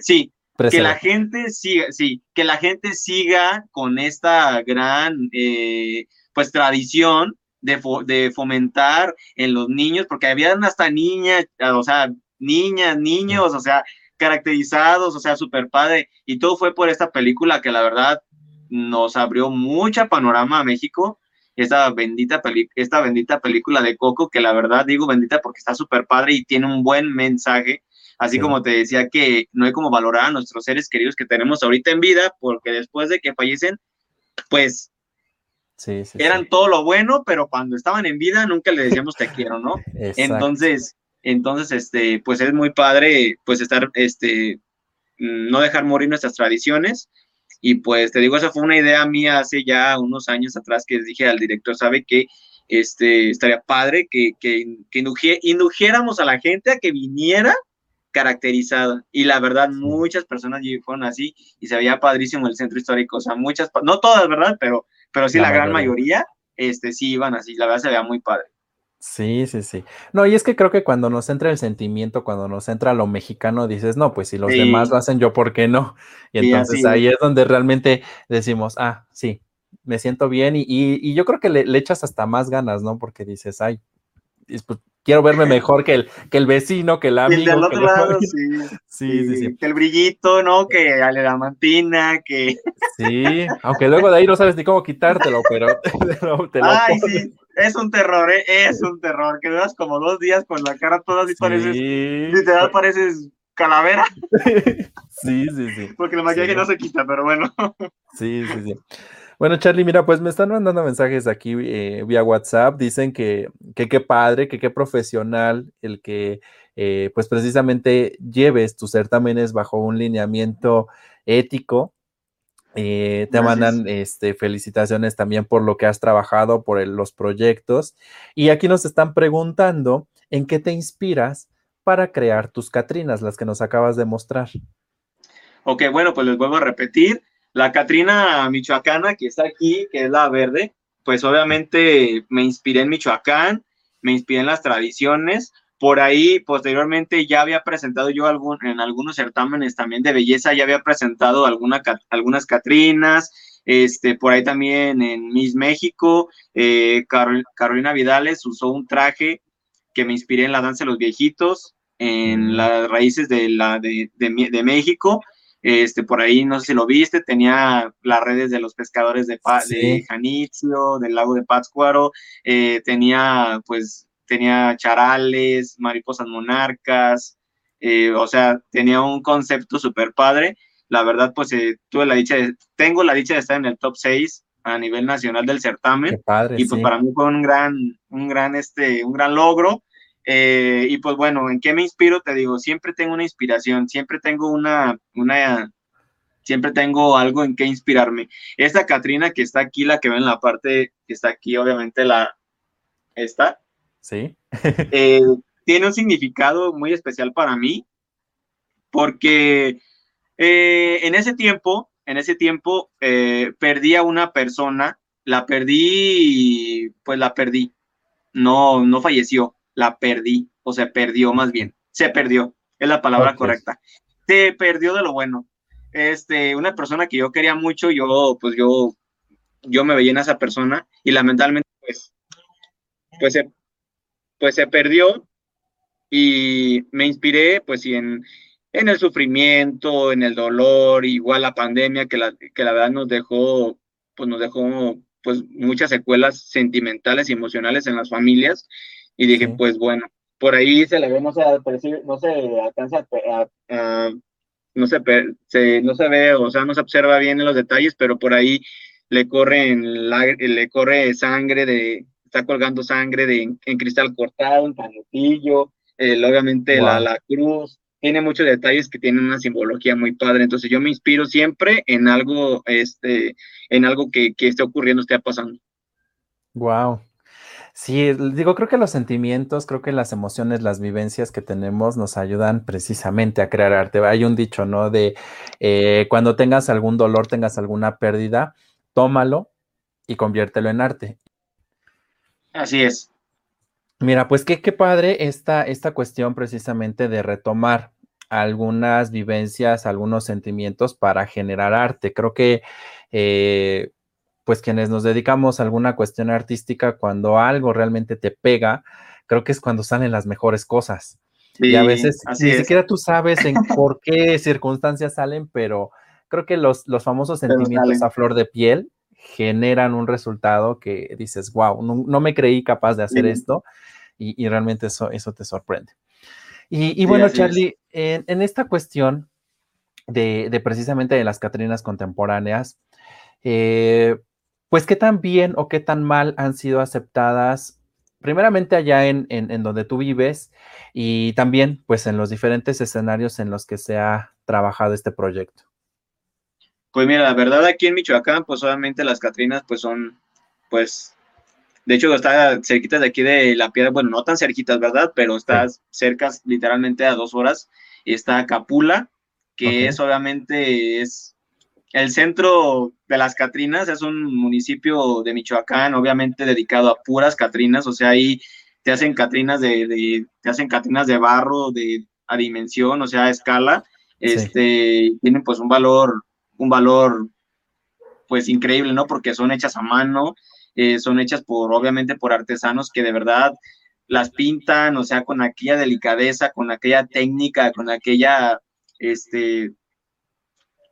sí, que la gente siga, sí, que la gente siga con esta gran, eh, pues, tradición de, de, fomentar en los niños, porque habían hasta niñas, o sea, niñas, niños, o sea, caracterizados, o sea, súper padre. Y todo fue por esta película que la verdad nos abrió mucha panorama a México. Esta bendita, esta bendita película de Coco, que la verdad digo bendita porque está súper padre y tiene un buen mensaje. Así como te decía que no hay como valorar a nuestros seres queridos que tenemos ahorita en vida, porque después de que fallecen, pues eran todo lo bueno, pero cuando estaban en vida nunca le decíamos te quiero, ¿no? Entonces, entonces, este, pues es muy padre, pues estar, este, no dejar morir nuestras tradiciones. Y pues te digo, esa fue una idea mía hace ya unos años atrás que dije al director, sabe que este, estaría padre que, que, que indujéramos a la gente a que viniera caracterizada. Y la verdad, muchas personas fueron así y se veía padrísimo el centro histórico. O sea, muchas, no todas, ¿verdad? Pero, pero sí la, gran mayoría, este, sí iban así. La verdad se veía muy padre. Sí, sí, sí. No, y es que creo que cuando nos entra el sentimiento, cuando nos entra lo mexicano, dices, no, pues si los demás lo hacen, yo, ¿por qué no? Y entonces ahí es donde realmente decimos, ah, sí, me siento bien y, y, yo creo que le, echas hasta más ganas, ¿no? Porque dices, ay, pues, quiero verme mejor que el, que el vecino, que el amigo. del otro lado, sí. Sí, sí, sí. Que el brillito, ¿no? Que la mantina, que... Sí, aunque luego de ahí no sabes ni cómo quitártelo, pero te lo, Ay, sí es un terror, ¿eh? es un terror. Que duras como dos días con la cara toda así, pareces, literal pareces calavera. Sí, sí, sí. Porque el maquillaje no se quita, pero bueno. Sí, sí, sí. Bueno, Charlie, mira, pues me están mandando mensajes aquí eh, vía WhatsApp. Dicen que qué padre, que qué profesional el que, eh, pues precisamente lleves tus certámenes bajo un lineamiento ético eh, te mandan este, felicitaciones también por lo que has trabajado, por los proyectos. Y aquí nos están preguntando en qué te inspiras para crear tus Catrinas, las que nos acabas de mostrar. Ok, bueno, pues les vuelvo a repetir. La Catrina michoacana que está aquí, que es la verde, pues obviamente me inspiré en Michoacán, me inspiré en las tradiciones, por ahí, posteriormente, ya había presentado yo algún, en algunos certámenes también de belleza, ya había presentado alguna, algunas Catrinas, este, por ahí también en Miss México, eh, Carolina Vidales usó un traje que me inspiré en la danza de los viejitos, en las raíces de, la, de, de, México. Este, por ahí, no sé si lo viste, tenía las redes de los pescadores de, de Janitzio, del lago de Pátzcuaro, eh, tenía pues tenía charales, mariposas monarcas, eh, o sea, tenía un concepto súper padre. La verdad, pues eh, tuve la dicha de, tengo la dicha de estar en el top 6 a nivel nacional del certamen. y pues para mí fue un gran, un gran, este, un gran logro. Eh, y pues bueno, ¿en qué me inspiro? Te digo, siempre tengo una inspiración, siempre tengo una, una, siempre tengo algo en qué inspirarme. Esta Catrina que está aquí, la que ven en la parte que está aquí, obviamente la, esta, Sí. Eh, tiene un significado muy especial para mí, porque eh, en ese tiempo, en ese tiempo, eh, perdí a una persona, la perdí, pues la perdí, no, no falleció, la perdí, o se perdió más bien, se perdió, es la palabra correcta, se perdió de lo bueno. Este, una persona que yo quería mucho, yo, pues yo, yo me veía en esa persona y lamentablemente, pues, pues se, pues se perdió y me inspiré, pues, y en, en el sufrimiento, en el dolor, igual la pandemia que la, que la verdad nos dejó, pues nos dejó pues muchas secuelas sentimentales y emocionales en las familias. Y dije, pues bueno, por ahí se le ve, no se, no se alcanza a, no se, se, no se ve, o sea, no se observa bien en los detalles, pero por ahí le corre, le corre sangre de, está colgando sangre de, en, cristal cortado, en canutillo, obviamente la, la cruz, tiene muchos detalles que tienen una simbología muy padre. Entonces yo me inspiro siempre en algo, este, en algo que, que esté ocurriendo, esté pasando. Wow. Sí, digo, creo que los sentimientos, creo que las emociones, las vivencias que tenemos nos ayudan precisamente a crear arte. Hay un dicho, ¿no? De eh, cuando tengas algún dolor, tengas alguna pérdida, tómalo y conviértelo en arte. Así es. Mira, pues qué, qué padre esta, esta cuestión precisamente de retomar algunas vivencias, algunos sentimientos para generar arte. Creo que, eh, pues quienes nos dedicamos a alguna cuestión artística, cuando algo realmente te pega, creo que es cuando salen las mejores cosas. y a veces ni siquiera tú sabes en por qué circunstancias salen, pero creo que los, los famosos sentimientos a flor de piel generan un resultado que dices, wow, no, me creí capaz de hacer esto y, realmente eso, eso te sorprende. Y, bueno, Charlie, en, esta cuestión de, precisamente de las Catrinas contemporáneas, eh, pues qué tan bien o qué tan mal han sido aceptadas, primeramente allá en, en, donde tú vives y también pues en los diferentes escenarios en los que se ha trabajado este proyecto. Pues mira, la verdad aquí en Michoacán, pues obviamente las Catrinas pues son pues de hecho, está cerquita de aquí de la piedra, bueno, no tan cerquitas, ¿verdad? Pero está cerca literalmente a dos horas. Y está Capula, que es obviamente es el centro de las Catrinas, es un municipio de Michoacán, obviamente dedicado a puras Catrinas, o sea, ahí te hacen Catrinas de, te hacen Catrinas de barro, de a dimensión, o sea, a escala, este, tienen pues un valor, un valor pues increíble, ¿no? Porque son hechas a mano, eh, son hechas por, obviamente, por artesanos que de verdad las pintan, o sea, con aquella delicadeza, con aquella técnica, con aquella, este,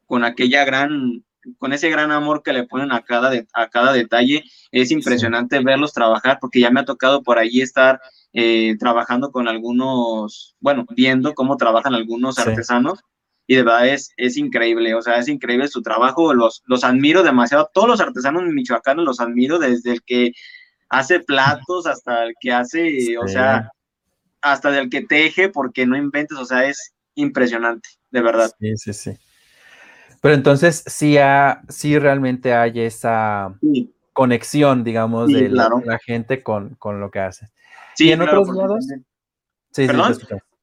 con aquella gran, con ese gran amor que le ponen a cada, a cada detalle. Es impresionante verlos trabajar porque ya me ha tocado por ahí estar eh, trabajando con algunos, bueno, viendo cómo trabajan algunos artesanos y de verdad es, es increíble, o sea, es increíble su trabajo, los, los admiro demasiado, todos los artesanos michoacanos los admiro, desde el que hace platos hasta el que hace, o sea, hasta del que teje, porque no inventes, o sea, es impresionante, de verdad. Sí, sí, sí. Pero entonces sí, sí realmente hay esa conexión, digamos, de la, gente con, con, lo que hace. Sí, ¿Y en otros lados? Sí, ¿Perdón?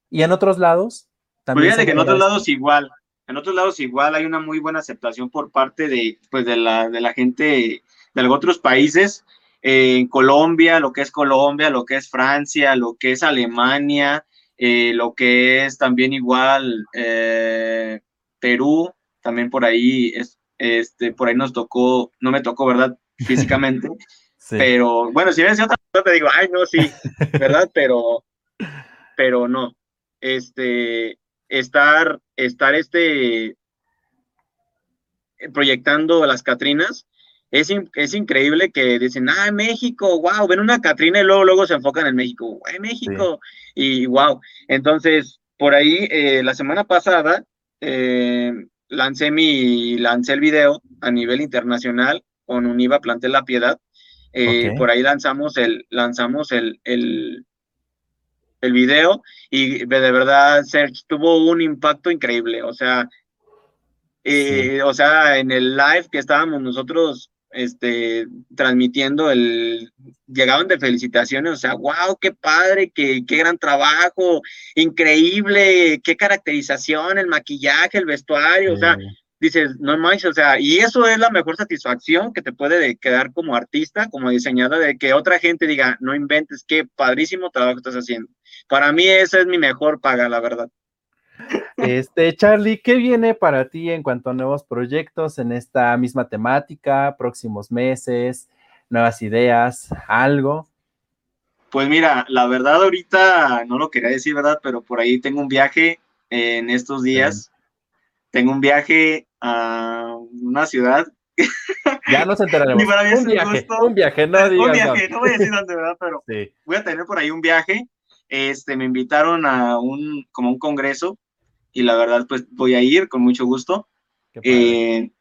¿Y en otros lados? Pues que en otros lados igual, en otros lados igual hay una muy buena aceptación por parte de, pues de la, de la gente de otros países, eh, en Colombia, lo que es Colombia, lo que es Francia, lo que es Alemania, eh, lo que es también igual eh, Perú, también por ahí, es, este, por ahí nos tocó, no me tocó, ¿verdad? Físicamente, pero bueno, si ves otra cosa te digo, ay, no, sí, ¿verdad? Pero, pero no, este, estar, estar este, proyectando las Catrinas, es, es, increíble que dicen, ah, México, wow, ven una Catrina y luego, luego se enfocan en México, en México, y wow. Entonces, por ahí, eh, la semana pasada, eh, lancé mi, lancé el video a nivel internacional con Univa Planté la Piedad. Eh, por ahí lanzamos el, lanzamos el, el, el video y de verdad Serge tuvo un impacto increíble, o sea, eh, o sea, en el live que estábamos nosotros este, transmitiendo el, llegaban de felicitaciones, o sea, wow, qué padre, qué, qué gran trabajo, increíble, qué caracterización, el maquillaje, el vestuario, o sea, dices, no manches, o sea, y eso es la mejor satisfacción que te puede quedar como artista, como diseñador, de que otra gente diga, no inventes, qué padrísimo trabajo estás haciendo. Para mí esa es mi mejor paga, la verdad. Este, Charlie, ¿qué viene para ti en cuanto a nuevos proyectos en esta misma temática, próximos meses, nuevas ideas, algo? Pues mira, la verdad ahorita no lo quería decir, ¿verdad? Pero por ahí tengo un viaje en estos días. Tengo un viaje a una ciudad. Ya nos enteraremos. un, viaje, un viaje, no digas, Un viaje, no. voy a decir dónde, ¿verdad? Pero voy a tener por ahí un viaje. Este, me invitaron a un, como un congreso y la verdad, pues voy a ir con mucho gusto. Eh,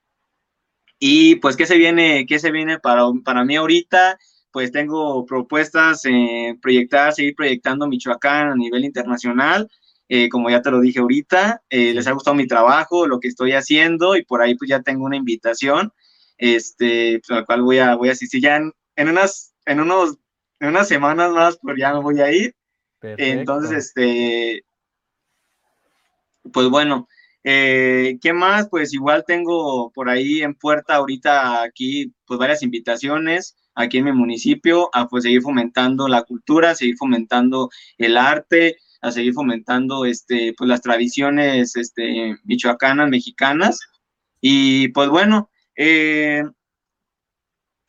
y pues, ¿qué se viene, qué se viene para, para mí ahorita? Pues tengo propuestas, eh, proyectar, seguir proyectando Michoacán a nivel internacional. Eh, como ya te lo dije ahorita, eh, les ha gustado mi trabajo, lo que estoy haciendo y por ahí pues ya tengo una invitación, este, pues, a la cual voy a, voy a asistir ya en, en, unas, en unos, en unas semanas más, pues ya me voy a ir. Entonces, este, pues bueno, eh, ¿qué más? Pues igual tengo por ahí en puerta ahorita aquí pues varias invitaciones aquí en mi municipio a pues seguir fomentando la cultura, seguir fomentando el arte, a seguir fomentando este pues las tradiciones este michoacanas, mexicanas y pues bueno, eh,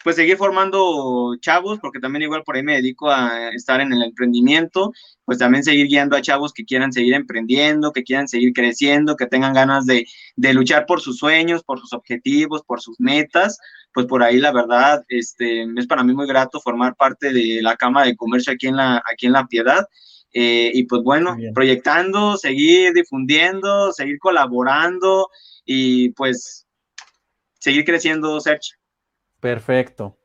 pues seguir formando chavos, porque también igual por ahí me dedico a estar en el emprendimiento, pues también seguir guiando a chavos que quieran seguir emprendiendo, que quieran seguir creciendo, que tengan ganas de, luchar por sus sueños, por sus objetivos, por sus metas, pues por ahí la verdad, este, es para mí muy grato formar parte de la Cámara de Comercio aquí en la, aquí en la Piedad. Eh, y pues bueno, proyectando, seguir difundiendo, seguir colaborando y pues seguir creciendo, Sergio. Perfecto.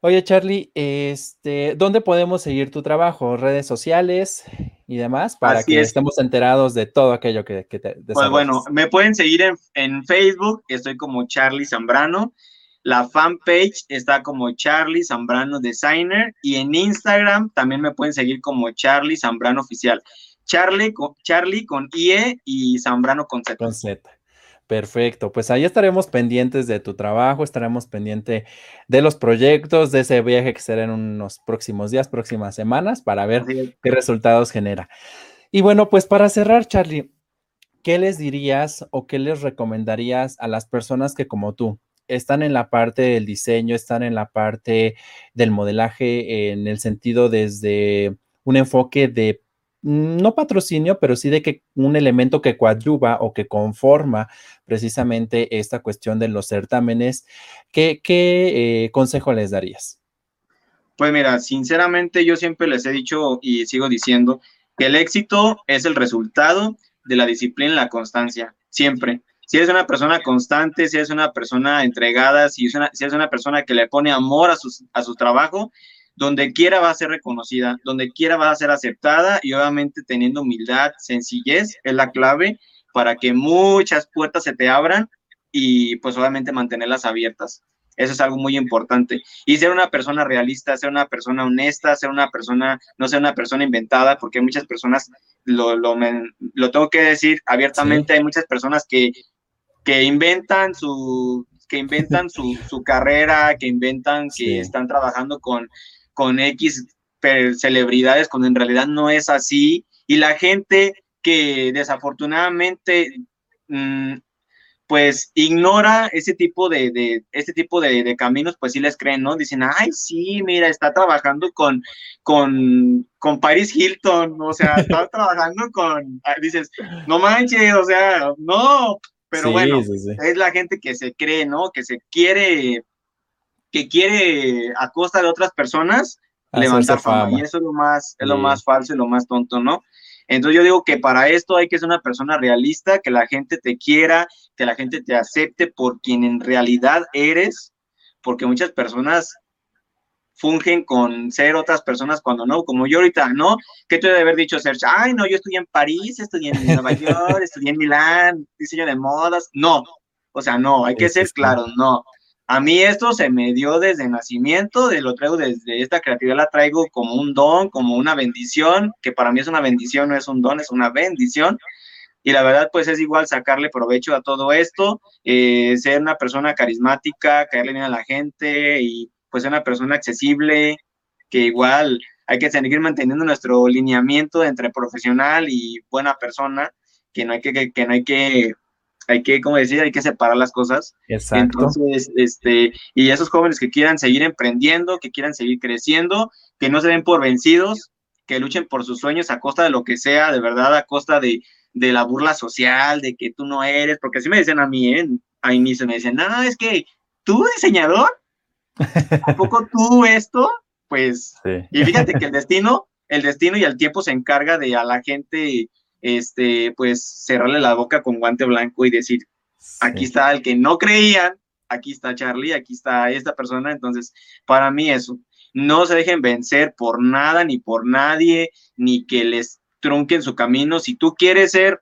Oye, Charlie, este, ¿dónde podemos seguir tu trabajo? ¿Redes sociales y demás? Para que estemos enterados de todo aquello que, te Pues bueno, me pueden seguir en, en, Facebook, estoy como Charlie Zambrano. La fanpage está como Charlie Zambrano Designer y en Instagram también me pueden seguir como Charlie Zambrano Oficial. Charlie con, Charlie con IE y Zambrano con Z. Con Z. Perfecto, pues ahí estaremos pendientes de tu trabajo, estaremos pendientes de los proyectos, de ese viaje que será en unos próximos días, próximas semanas, para ver qué resultados genera. Y bueno, pues para cerrar, Charlie, ¿qué les dirías o qué les recomendarías a las personas que como tú están en la parte del diseño, están en la parte del modelaje, en el sentido desde un enfoque de no patrocinio, pero sí de que un elemento que coadyuva o que conforma precisamente esta cuestión de los certámenes, ¿qué, eh, consejo les darías? Pues mira, sinceramente yo siempre les he dicho y sigo diciendo que el éxito es el resultado de la disciplina y la constancia, siempre. Si eres una persona constante, si eres una persona entregada, si, una, si eres una persona que le pone amor a, a su trabajo, donde quiera va a ser reconocida, donde quiera va a ser aceptada y obviamente teniendo humildad, sencillez es la clave para que muchas puertas se te abran y pues obviamente mantenerlas abiertas. Eso es algo muy importante. Y ser una persona realista, ser una persona honesta, ser una persona, no ser una persona inventada, porque hay muchas personas, lo, lo, lo tengo que decir abiertamente, hay muchas personas que, que inventan su que inventan su, su carrera, que inventan que están trabajando con con X celebridades cuando en realidad no es así y la gente que desafortunadamente mm, pues ignora ese tipo de, de este tipo de, caminos, pues sí les creen, ¿no? Dicen, ay, sí, mira, está trabajando con, con, con Paris Hilton, o sea, está trabajando con, ah, dices, no manches, o sea, no, pero bueno, es la gente que se cree, ¿no? Que se quiere que quiere a costa de otras personas levantar fama. Y eso es lo más, es lo más falso y lo más tonto, ¿no? Entonces yo digo que para esto hay que ser una persona realista, que la gente te quiera, que la gente te acepte por quien en realidad eres, porque muchas personas fungen con ser otras personas cuando no, como yo ahorita, ¿no? ¿Qué te debe haber dicho Sergio? Ay, no, yo estudié en París, estudié en Nueva York, estudié en Milán, diseño de modas. No, o sea, no, hay que ser claro, no a mí esto se me dio desde nacimiento, de lo traigo desde esta creatividad, la traigo como un don, como una bendición, que para mí es una bendición, no es un don, es una bendición. Y la verdad, pues es igual sacarle provecho a todo esto, eh, ser una persona carismática, caerle bien a la gente y pues ser una persona accesible, que igual hay que seguir manteniendo nuestro lineamiento entre profesional y buena persona, que no hay que, que no hay que hay que, como decir, hay que separar las cosas. Exacto. Entonces, este, y esos jóvenes que quieran seguir emprendiendo, que quieran seguir creciendo, que no se den por vencidos, que luchen por sus sueños a costa de lo que sea, de verdad, a costa de, de la burla social, de que tú no eres, porque así me dicen a mí, ¿eh? a inicio me dicen, no, es que tú diseñador, ¿a poco tú esto? Pues, y fíjate que el destino, el destino y el tiempo se encarga de a la gente este, pues cerrarle la boca con guante blanco y decir, aquí está el que no creían, aquí está Charlie, aquí está esta persona, entonces, para mí eso, no se dejen vencer por nada ni por nadie, ni que les trunquen su camino, si tú quieres ser,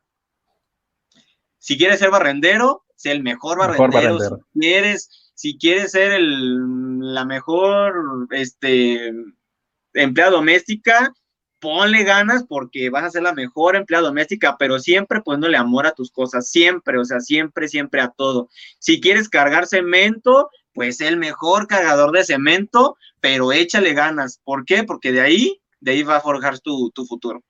si quieres ser barrendero, sé el mejor barrendero, Si, quieres, si quieres ser el, la mejor, este, empleada doméstica, ponle ganas porque vas a ser la mejor empleada doméstica, pero siempre poniéndole amor a tus cosas, siempre, o sea, siempre, siempre a todo. Si quieres cargar cemento, pues el mejor cargador de cemento, pero échale ganas. ¿Por qué? Porque de ahí, de ahí va a forjar tu, tu futuro.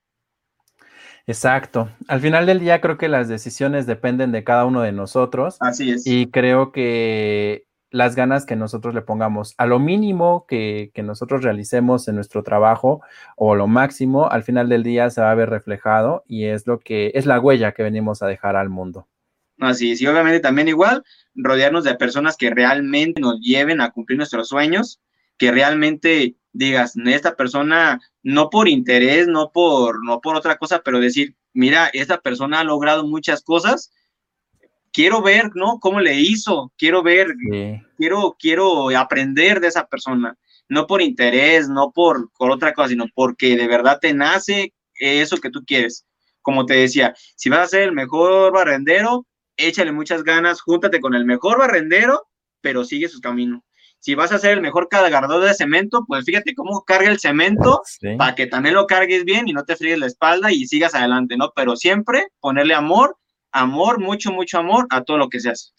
Exacto. Al final del día creo que las decisiones dependen de cada uno de nosotros. Así es. Y creo que las ganas que nosotros le pongamos a lo mínimo que, nosotros realicemos en nuestro trabajo o lo máximo, al final del día se va a ver reflejado y es lo que es la huella que venimos a dejar al mundo. Así es, y obviamente también igual rodearnos de personas que realmente nos lleven a cumplir nuestros sueños, que realmente digas, esta persona, no por interés, no por, no por otra cosa, pero decir, mira, esta persona ha logrado muchas cosas quiero ver, ¿no? ¿Cómo le hizo? Quiero ver, quiero, quiero aprender de esa persona, no por interés, no por, por otra cosa, sino porque de verdad te nace eso que tú quieres. Como te decía, si vas a ser el mejor barrendero, échale muchas ganas, júntate con el mejor barrendero, pero sigue su camino. Si vas a ser el mejor cargador de cemento, pues fíjate cómo carga el cemento para que también lo cargues bien y no te fríes la espalda y sigas adelante, ¿no? Pero siempre ponerle amor amor, mucho, mucho amor a todo lo que se hace.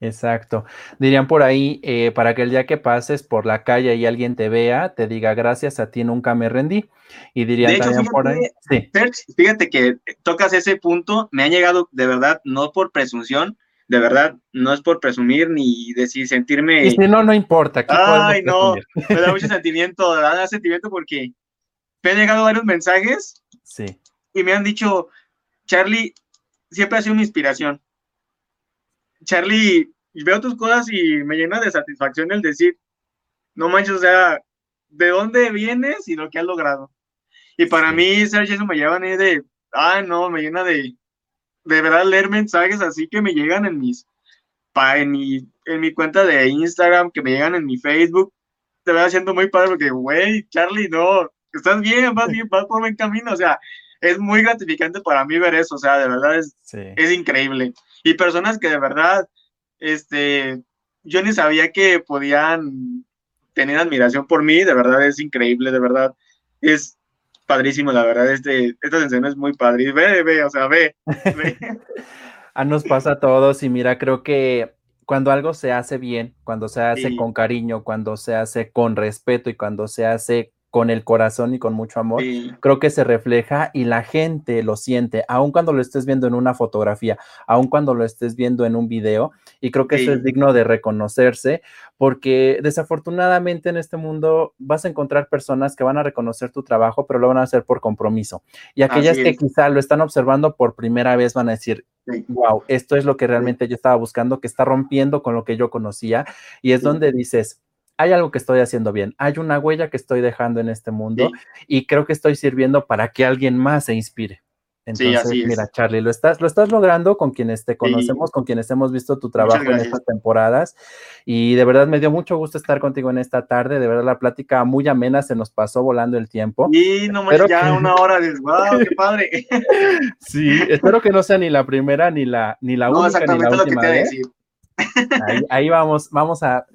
Exacto. Dirían por ahí, eh, para que el día que pases por la calle y alguien te vea, te diga gracias a ti nunca me rendí. Y dirían también por ahí. Sí. fíjate que tocas ese punto, me ha llegado de verdad, no por presunción, de verdad, no es por presumir ni decir sentirme. Y si no, no importa. Ay, no, me da mucho sentimiento, da sentimiento porque me han llegado varios mensajes. Sí. Y me han dicho, Charlie, siempre ha sido una inspiración. Charlie, veo tus cosas y me llena de satisfacción el decir, no manches, o sea, ¿de dónde vienes y lo que has logrado? Y para mí, Sergio, eso me lleva de, ah, no, me llena de, de verdad leer mensajes así que me llegan en mis, pa, en mi, en mi cuenta de Instagram, que me llegan en mi Facebook. Te voy haciendo muy padre porque, güey, Charlie, no, estás bien, vas bien, vas por buen camino, o sea, es muy gratificante para mí ver eso, o sea, de verdad es, es increíble. Y personas que de verdad, este, yo ni sabía que podían tener admiración por mí, de verdad es increíble, de verdad, es padrísimo, la verdad, este, esta sensación es muy padre. ve, ve, o sea, ve, ve. a nos pasa a todos y mira, creo que cuando algo se hace bien, cuando se hace con cariño, cuando se hace con respeto y cuando se hace con el corazón y con mucho amor, creo que se refleja y la gente lo siente, aun cuando lo estés viendo en una fotografía, aun cuando lo estés viendo en un video, y creo que eso es digno de reconocerse, porque desafortunadamente en este mundo vas a encontrar personas que van a reconocer tu trabajo, pero lo van a hacer por compromiso. Y aquellas que quizá lo están observando por primera vez van a decir, wow, esto es lo que realmente yo estaba buscando, que está rompiendo con lo que yo conocía, y es donde dices, hay algo que estoy haciendo bien, hay una huella que estoy dejando en este mundo y creo que estoy sirviendo para que alguien más se inspire. Entonces, mira, Charlie, lo estás, lo estás logrando con quienes te conocemos, con quienes hemos visto tu trabajo en estas temporadas. Y de verdad me dio mucho gusto estar contigo en esta tarde. De verdad, la plática muy amena, se nos pasó volando el tiempo. Y no más ya una hora de wow, qué padre. sí, espero que no sea ni la primera ni la, ni la única. Ni la última, lo que te decir. Ahí, vamos, vamos a,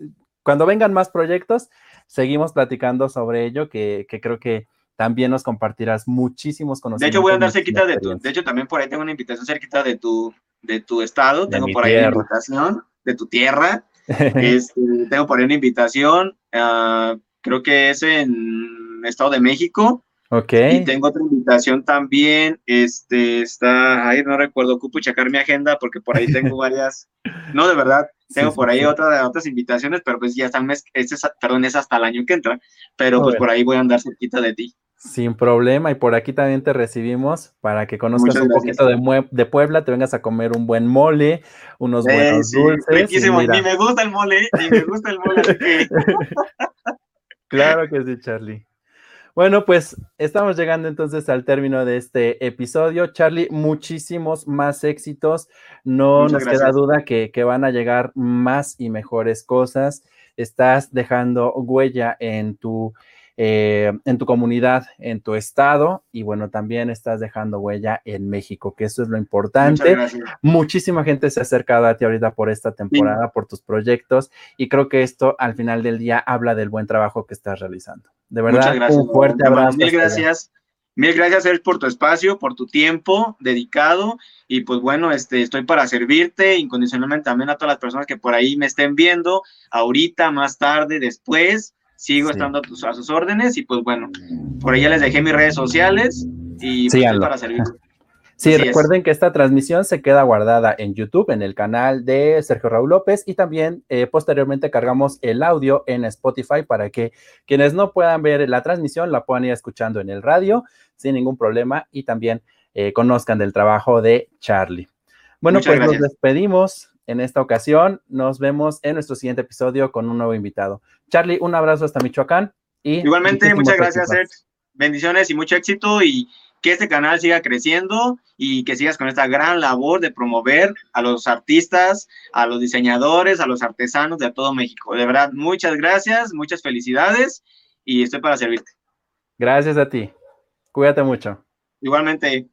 cuando vengan más proyectos, seguimos platicando sobre ello, que, creo que también nos compartirás muchísimos conocimientos. De hecho, voy a andar cerquita de tu, de hecho, también por ahí tengo una invitación cerquita de tu, de tu estado, tengo por ahí una invitación de tu tierra, este, tengo por ahí una invitación, ah, creo que es en Estado de México, Ok. Y tengo otra invitación también, este, está, ahí no recuerdo, ocupo checar mi agenda porque por ahí tengo varias, no, de verdad, tengo por ahí otra, otras invitaciones, pero pues ya están, mes, este es, perdón, es hasta el año que entra, pero pues por ahí voy a andar cerquita de ti. Sin problema, y por aquí también te recibimos para que conozcas un poquito de, de, Puebla, te vengas a comer un buen mole, unos buenos dulces. Riquísimo, ni me gusta el mole, ni me gusta el mole. claro que sí, Charlie. Bueno, pues estamos llegando entonces al término de este episodio. Charlie, muchísimos más éxitos. No nos queda duda que, que, van a llegar más y mejores cosas. Estás dejando huella en tu eh, en tu comunidad, en tu estado y bueno, también estás dejando huella en México, que eso es lo importante. Muchísima gente se ha acercado a ti ahorita por esta temporada, por tus proyectos y creo que esto al final del día habla del buen trabajo que estás realizando. De verdad, un fuerte abrazo. Mil gracias. Mil gracias, Sergio, por tu espacio, por tu tiempo dedicado. Y pues bueno, este, estoy para servirte incondicionalmente también a todas las personas que por ahí me estén viendo, ahorita, más tarde, después sigo estando a, tus, a sus órdenes y pues bueno, por ahí ya les dejé mis redes sociales y pues, para servir. Sí, recuerden que esta transmisión se queda guardada en YouTube, en el canal de Sergio Raúl López y también eh, posteriormente cargamos el audio en Spotify para que quienes no puedan ver la transmisión la puedan ir escuchando en el radio sin ningún problema y también eh, conozcan del trabajo de Charlie. Bueno, pues nos despedimos en esta ocasión. Nos vemos en nuestro siguiente episodio con un nuevo invitado. Charlie, un abrazo hasta Michoacán. Y Igualmente, muchas gracias, Ed. Bendiciones y mucho éxito y que este canal siga creciendo y que sigas con esta gran labor de promover a los artistas, a los diseñadores, a los artesanos de todo México. De verdad, muchas gracias, muchas felicidades y estoy para servirte. Gracias a ti. Cuídate mucho. Igualmente.